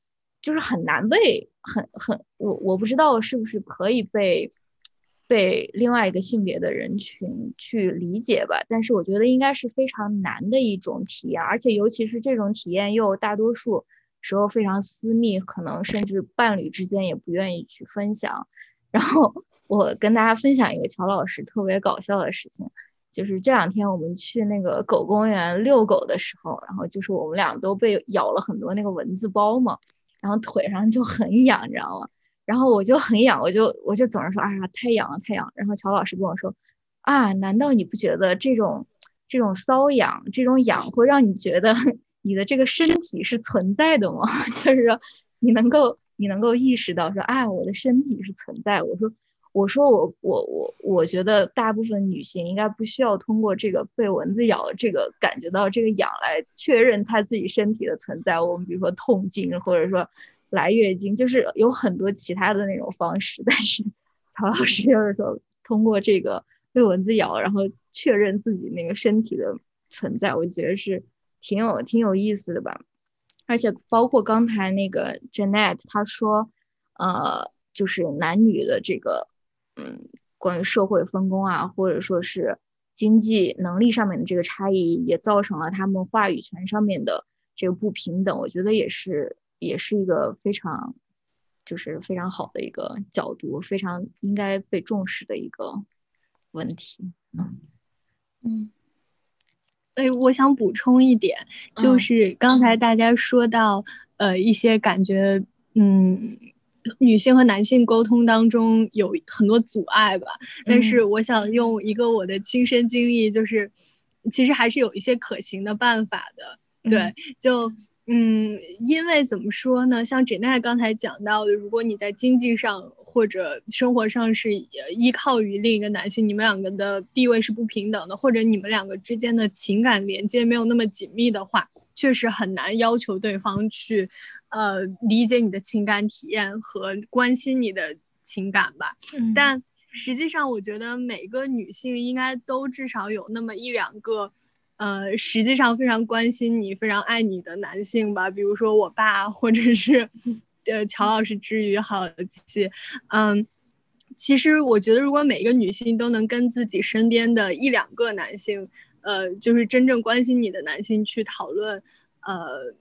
就是很难被很很我我不知道是不是可以被。被另外一个性别的人群去理解吧，但是我觉得应该是非常难的一种体验，而且尤其是这种体验又大多数时候非常私密，可能甚至伴侣之间也不愿意去分享。然后我跟大家分享一个乔老师特别搞笑的事情，就是这两天我们去那个狗公园遛狗的时候，然后就是我们俩都被咬了很多那个蚊子包嘛，然后腿上就很痒，你知道吗？然后我就很痒，我就我就总是说，哎呀，太痒了，太痒。然后乔老师跟我说，啊，难道你不觉得这种这种瘙痒，这种痒会让你觉得 你的这个身体是存在的吗？就是说，你能够你能够意识到说，哎，我的身体是存在。我说，我说我我我我觉得大部分女性应该不需要通过这个被蚊子咬这个感觉到这个痒来确认她自己身体的存在。我们比如说痛经，或者说。来月经就是有很多其他的那种方式，但是曹老师就是说通过这个被蚊子咬，然后确认自己那个身体的存在，我觉得是挺有挺有意思的吧。而且包括刚才那个 Janet 她说，呃，就是男女的这个，嗯，关于社会分工啊，或者说是经济能力上面的这个差异，也造成了他们话语权上面的这个不平等。我觉得也是。也是一个非常，就是非常好的一个角度，非常应该被重视的一个问题。嗯，哎，我想补充一点，就是刚才大家说到，呃，一些感觉，嗯，女性和男性沟通当中有很多阻碍吧。但是我想用一个我的亲身经历，就是其实还是有一些可行的办法的。对，就。嗯，因为怎么说呢？像 Jenna 刚才讲到的，如果你在经济上或者生活上是依靠于另一个男性，你们两个的地位是不平等的，或者你们两个之间的情感连接没有那么紧密的话，确实很难要求对方去，呃，理解你的情感体验和关心你的情感吧。但实际上，我觉得每个女性应该都至少有那么一两个。呃，实际上非常关心你、非常爱你的男性吧，比如说我爸，或者是呃乔老师之余好奇，嗯，其实我觉得，如果每一个女性都能跟自己身边的一两个男性，呃，就是真正关心你的男性去讨论，呃，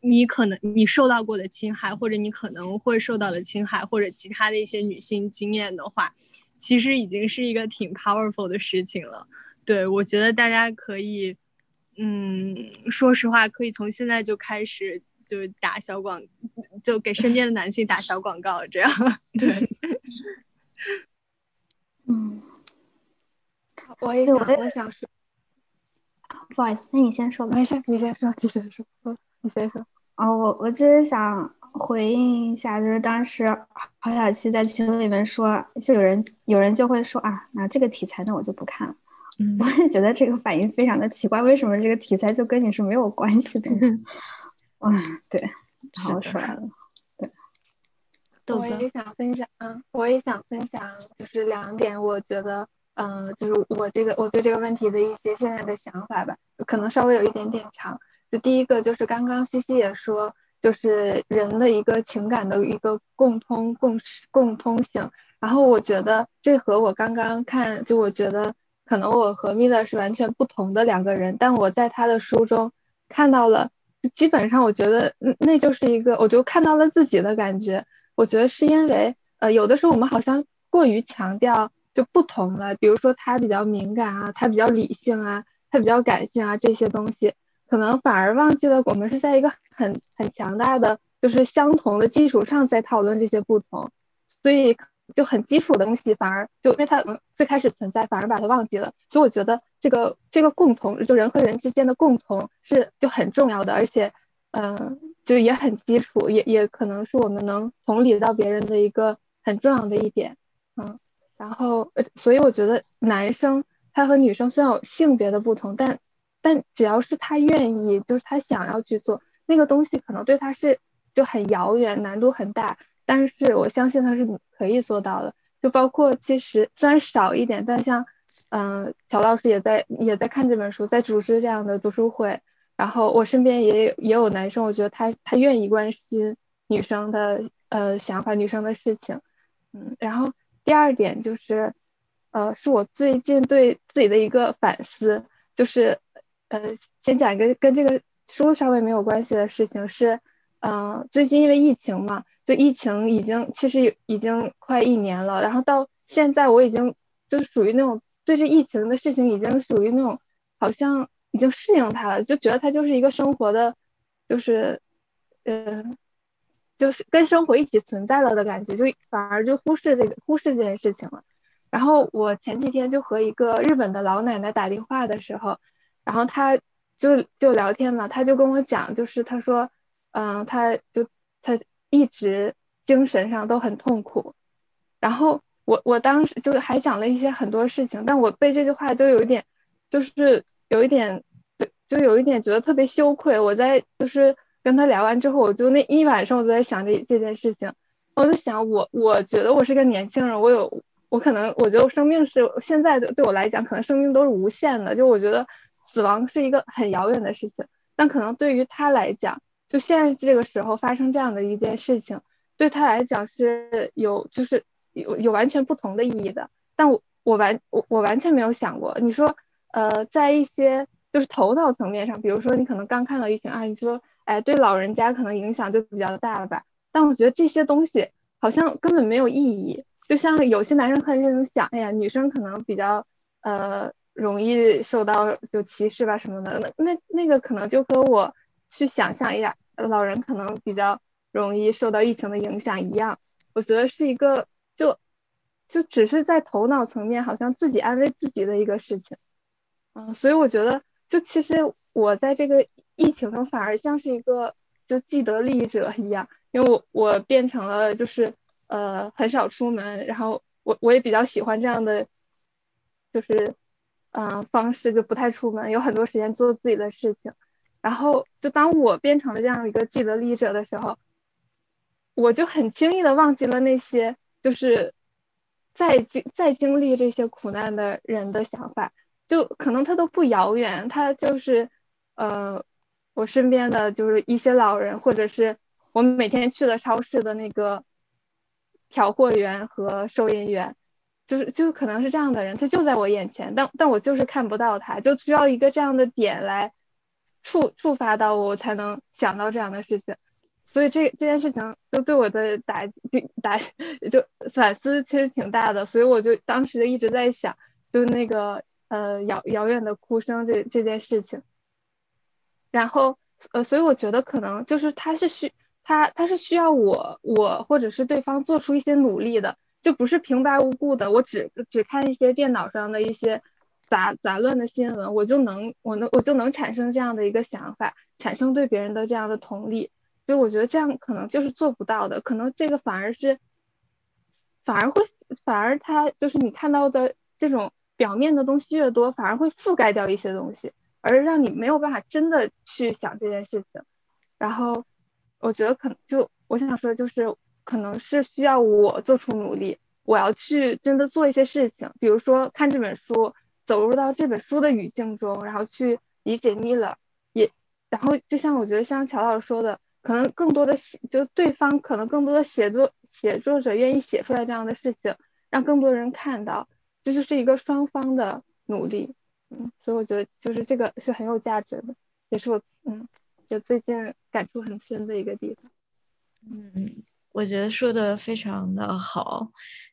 你可能你受到过的侵害，或者你可能会受到的侵害，或者其他的一些女性经验的话，其实已经是一个挺 powerful 的事情了。对，我觉得大家可以，嗯，说实话，可以从现在就开始就打小广，就给身边的男性打小广告，这样。对，嗯，我也我我想说，不好意思，那你先说吧。没事，你先说，你先说，你先说。哦，我我就是想回应一下，就是当时郝小七在群里面说，就有人有人就会说啊，那这个题材，那我就不看了。嗯我也觉得这个反应非常的奇怪，为什么这个题材就跟你是没有关系的？哇，对，好帅了，对。我也想分享，嗯，我也想分享，就是两点，我觉得，嗯，就是我这个我对这个问题的一些现在的想法吧，可能稍微有一点点长。就第一个就是刚刚西西也说，就是人的一个情感的一个共通共共通性，然后我觉得这和我刚刚看，就我觉得。可能我和米勒是完全不同的两个人，但我在他的书中看到了，基本上我觉得那那就是一个，我就看到了自己的感觉。我觉得是因为，呃，有的时候我们好像过于强调就不同了，比如说他比较敏感啊，他比较理性啊，他比较感性啊这些东西，可能反而忘记了我们是在一个很很强大的就是相同的基础上在讨论这些不同，所以就很基础的东西反而就因为它最开始存在，反而把它忘记了。所以我觉得这个这个共同就人和人之间的共同是就很重要的，而且。嗯，就也很基础，也也可能是我们能同理到别人的一个很重要的一点。嗯，然后，所以我觉得男生他和女生虽然有性别的不同，但但只要是他愿意，就是他想要去做那个东西，可能对他是就很遥远，难度很大，但是我相信他是可以做到的。就包括其实虽然少一点，但像嗯，乔老师也在也在看这本书，在主持这样的读书会。然后我身边也有也有男生，我觉得他他愿意关心女生的呃想法，女生的事情，嗯。然后第二点就是，呃，是我最近对自己的一个反思，就是呃，先讲一个跟这个书稍微没有关系的事情，是嗯，最近因为疫情嘛，就疫情已经其实已经快一年了，然后到现在我已经就属于那种对这疫情的事情已经属于那种好像。已经适应它了，就觉得它就是一个生活的，就是，呃，就是跟生活一起存在了的感觉，就反而就忽视这个忽视这件事情了。然后我前几天就和一个日本的老奶奶打电话的时候，然后她就就聊天嘛，她就跟我讲，就是她说，嗯，她就她一直精神上都很痛苦。然后我我当时就还讲了一些很多事情，但我被这句话就有一点，就是有一点。就有一点觉得特别羞愧，我在就是跟他聊完之后，我就那一晚上我都在想这这件事情，我就想我我觉得我是个年轻人，我有我可能我觉得生命是现在的对我来讲，可能生命都是无限的，就我觉得死亡是一个很遥远的事情，但可能对于他来讲，就现在这个时候发生这样的一件事情，对他来讲是有就是有有完全不同的意义的，但我我完我我完全没有想过，你说呃在一些。就是头脑层面上，比如说你可能刚看到疫情啊，你说哎，对老人家可能影响就比较大了吧？但我觉得这些东西好像根本没有意义。就像有些男生可能想，哎呀，女生可能比较呃容易受到就歧视吧什么的，那那那个可能就和我去想象一下，老人可能比较容易受到疫情的影响一样。我觉得是一个就就只是在头脑层面好像自己安慰自己的一个事情。嗯，所以我觉得。就其实我在这个疫情中反而像是一个就既得利益者一样，因为我我变成了就是呃很少出门，然后我我也比较喜欢这样的就是嗯方式，就不太出门，有很多时间做自己的事情。然后就当我变成了这样一个既得利益者的时候，我就很轻易的忘记了那些就是在经在经历这些苦难的人的想法。就可能他都不遥远，他就是，呃，我身边的就是一些老人，或者是我们每天去的超市的那个调货员和收银员，就是就可能是这样的人，他就在我眼前，但但我就是看不到他，就需要一个这样的点来触触发到我，我才能想到这样的事情，所以这这件事情就对我的打打就反思其实挺大的，所以我就当时一直在想，就那个。呃，遥遥远的哭声这这件事情，然后呃，所以我觉得可能就是他是需他他是需要我我或者是对方做出一些努力的，就不是平白无故的，我只只看一些电脑上的一些杂杂乱的新闻，我就能我能我就能产生这样的一个想法，产生对别人的这样的同理，就我觉得这样可能就是做不到的，可能这个反而是反而会反而他就是你看到的这种。表面的东西越多，反而会覆盖掉一些东西，而让你没有办法真的去想这件事情。然后，我觉得可能就我想说的，就是可能是需要我做出努力，我要去真的做一些事情，比如说看这本书，走入到这本书的语境中，然后去理解尼勒，也然后就像我觉得像乔老师说的，可能更多的写就对方可能更多的写作写作者愿意写出来这样的事情，让更多人看到。这就是一个双方的努力，嗯，所以我觉得就是这个是很有价值的，也是我嗯，就最近感触很深的一个地方。嗯，我觉得说的非常的好，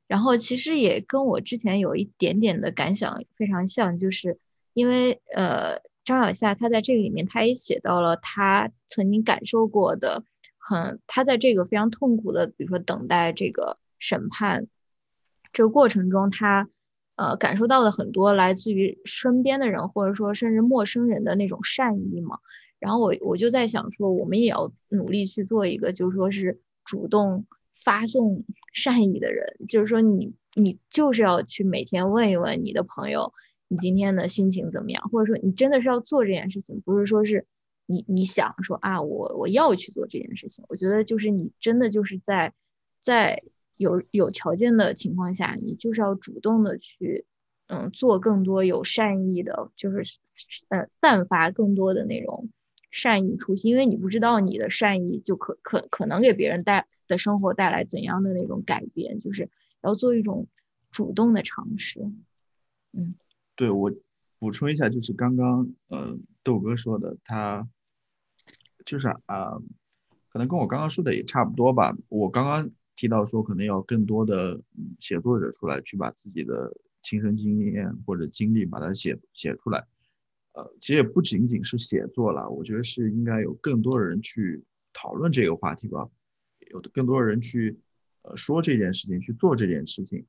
然后其实也跟我之前有一点点的感想非常像，就是因为呃张小夏他在这个里面他也写到了他曾经感受过的很，他在这个非常痛苦的，比如说等待这个审判这个过程中，他呃感受到了很多来自于身边的人或者说甚至陌生人的那种善意嘛。然后我我就在想说，我们也要努力去做一个，就是说是主动发送善意的人，就是说你你就是要去每天问一问你的朋友，你今天的心情怎么样，或者说你真的是要做这件事情，不是说是你你想说啊，我我要去做这件事情。我觉得就是你真的就是在在有有条件的情况下，你就是要主动的去嗯做更多有善意的，就是呃散发更多的那种。善意出现，因为你不知道你的善意就可可可能给别人带的生活带来怎样的那种改变，就是要做一种主动的尝试。嗯，对我补充一下，就是刚刚呃豆哥说的，他就是啊，可能跟我刚刚说的也差不多吧。我刚刚提到说，可能要更多的写作者出来，去把自己的亲身经验或者经历把它写写出来。呃，其实也不仅仅是写作了，我觉得是应该有更多的人去讨论这个话题吧，有更多的人去呃说这件事情，去做这件事情，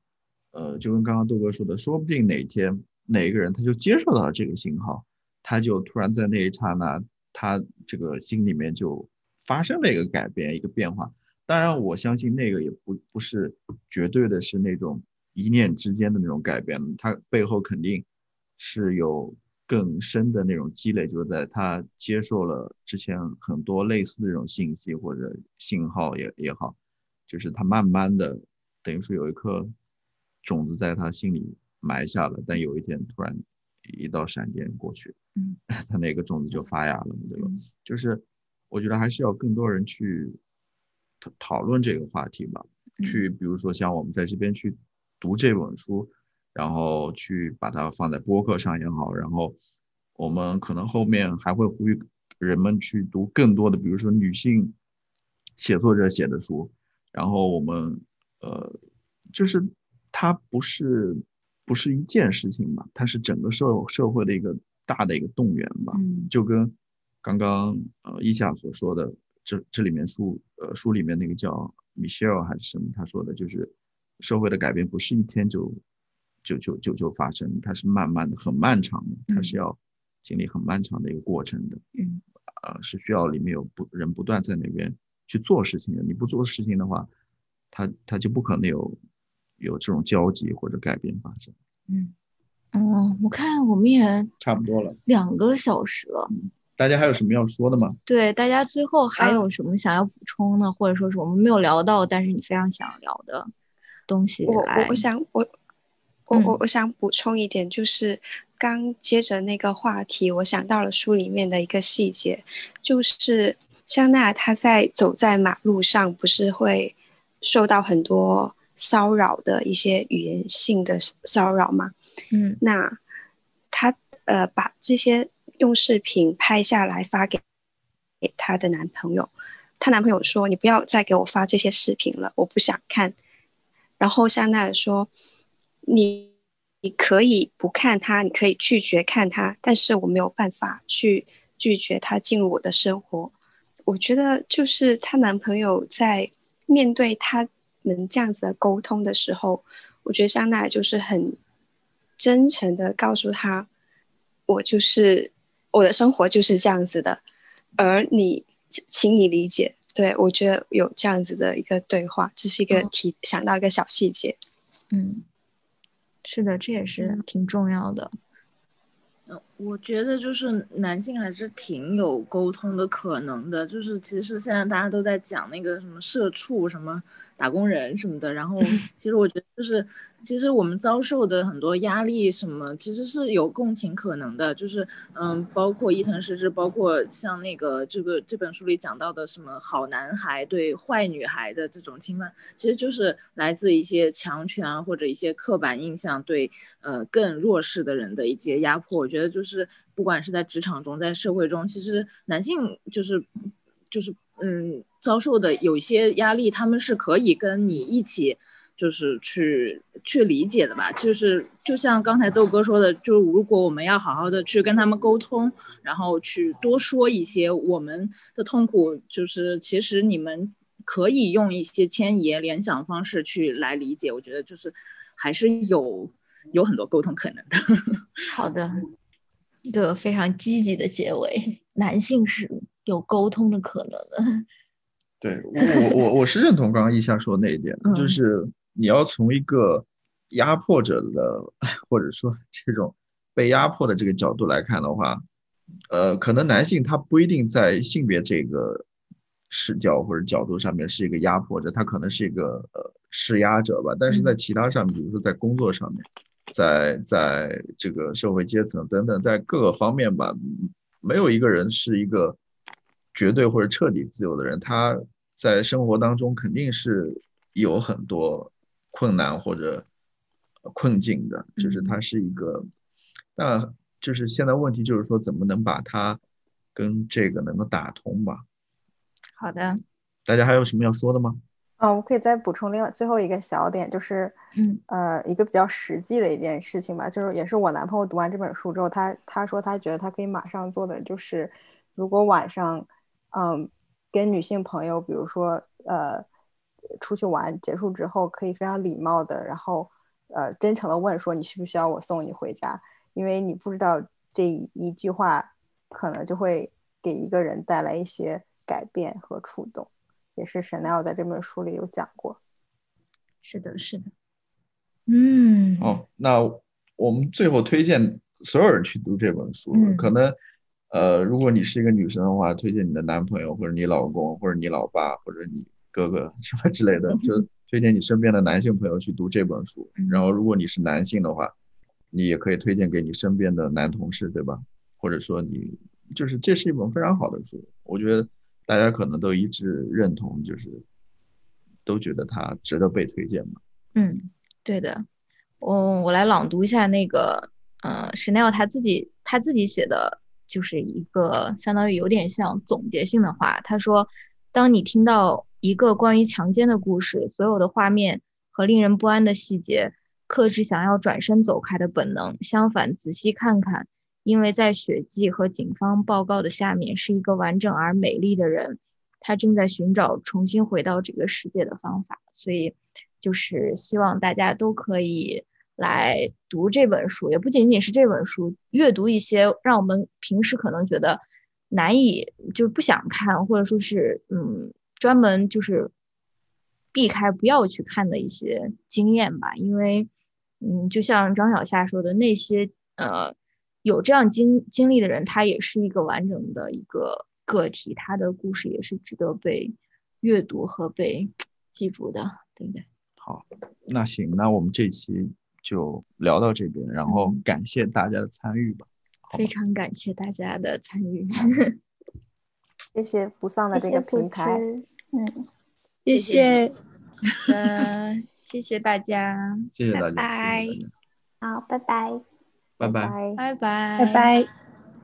呃，就跟刚刚豆哥说的，说不定哪天哪一个人他就接受到了这个信号，他就突然在那一刹那，他这个心里面就发生了一个改变，一个变化。当然，我相信那个也不不是绝对的是那种一念之间的那种改变，它背后肯定是有。更深的那种积累，就是在他接受了之前很多类似的这种信息或者信号也也好，就是他慢慢的等于说有一颗种子在他心里埋下了，但有一天突然一道闪电过去，嗯，他那个种子就发芽了，对吧？就是我觉得还是要更多人去讨讨论这个话题吧，去比如说像我们在这边去读这本书。然后去把它放在播客上也好，然后我们可能后面还会呼吁人们去读更多的，比如说女性写作者写的书。然后我们呃，就是它不是不是一件事情吧，它是整个社社会的一个大的一个动员吧。就跟刚刚呃一夏所说的，这这里面书呃书里面那个叫 Michelle 还是什么，他说的就是社会的改变不是一天就。就就就就发生，它是慢慢的、很漫长的，它是要经历很漫长的一个过程的。嗯，呃，是需要里面有不人不断在那边去做事情的。你不做事情的话，它它就不可能有有这种交集或者改变发生。嗯嗯，我看我们也差不多了，两个小时了。大家还有什么要说的吗？对，大家最后还有什么想要补充的，或者说是我们没有聊到，但是你非常想聊的东西？我我我想我。我我我想补充一点，就是刚接着那个话题，我想到了书里面的一个细节，就是香奈儿她在走在马路上，不是会受到很多骚扰的一些语言性的骚扰吗？嗯，那她呃把这些用视频拍下来发给给她的男朋友，她男朋友说：“你不要再给我发这些视频了，我不想看。”然后香奈儿说。你你可以不看他，你可以拒绝看他，但是我没有办法去拒绝他进入我的生活。我觉得就是她男朋友在面对他们这样子的沟通的时候，我觉得香奈儿就是很真诚的告诉他，我就是我的生活就是这样子的，而你，请你理解。对我觉得有这样子的一个对话，这是一个提想到一个小细节，嗯。是的，这也是挺重要的。嗯，我觉得就是男性还是挺有沟通的可能的。就是其实现在大家都在讲那个什么社畜什么。打工人什么的，然后 其实我觉得就是，其实我们遭受的很多压力什么，其实是有共情可能的，就是嗯，包括伊藤诗织，包括像那个这个这本书里讲到的什么好男孩对坏女孩的这种侵犯，其实就是来自一些强权或者一些刻板印象对呃更弱势的人的一些压迫。我觉得就是不管是在职场中，在社会中，其实男性就是就是。嗯遭受的有些压力，他们是可以跟你一起。就是去去理解的吧，就是就像刚才豆哥说的，就是如果我们要好好的去跟他们沟通，然后去多说一些我们的痛苦，就是其实你们可以用一些迁移联想方式去来理解，我觉得就是还是有有很多沟通可能的。好的，一个非常积极的结尾，男性是有沟通的可能的。对我我我是认同刚刚一夏说的那一点，就是。你要从一个压迫者的，或者说这种被压迫的这个角度来看的话，呃，可能男性他不一定在性别这个视角或者角度上面是一个压迫者，他可能是一个呃施压者吧。但是在其他上面，比如说在工作上面，在在这个社会阶层等等，在各个方面吧，没有一个人是一个绝对或者彻底自由的人。他在生活当中肯定是有很多。困难或者困境的，就是他是一个，那就是现在问题就是说，怎么能把它跟这个能够打通吧？好的，大家还有什么要说的吗？嗯，我可以再补充另外最后一个小点，就是，嗯，呃，一个比较实际的一件事情吧，就是也是我男朋友读完这本书之后，他他说他觉得他可以马上做的，就是如果晚上，嗯，跟女性朋友，比如说，呃。出去玩结束之后，可以非常礼貌的，然后呃真诚的问说你需不需要我送你回家？因为你不知道这一句话可能就会给一个人带来一些改变和触动，也是 Chanel 在这本书里有讲过。是的，是的。嗯。好，那我们最后推荐所有人去读这本书。可能呃，如果你是一个女生的话，推荐你的男朋友或者你老公或者你老爸或者你。哥哥 什么之类的，就推荐你身边的男性朋友去读这本书。然后，如果你是男性的话，你也可以推荐给你身边的男同事，对吧？或者说，你就是这是一本非常好的书，我觉得大家可能都一致认同，就是都觉得它值得被推荐嘛。嗯，对的。我我来朗读一下那个，呃，Chanel 他自己他自己写的，就是一个相当于有点像总结性的话。他说：“当你听到。”一个关于强奸的故事，所有的画面和令人不安的细节，克制想要转身走开的本能。相反，仔细看看，因为在血迹和警方报告的下面，是一个完整而美丽的人，他正在寻找重新回到这个世界的方法。所以，就是希望大家都可以来读这本书，也不仅仅是这本书，阅读一些让我们平时可能觉得难以，就是不想看，或者说是嗯。专门就是避开不要去看的一些经验吧，因为，嗯，就像张小夏说的，那些呃有这样经经历的人，他也是一个完整的一个个体，他的故事也是值得被阅读和被记住的，对不对？好，那行，那我们这期就聊到这边，然后感谢大家的参与吧。非常感谢大家的参与。谢谢不丧的这个平台，嗯，谢谢，嗯，谢谢大家，谢谢大家，拜。拜，好，拜拜，拜拜，拜拜，拜拜。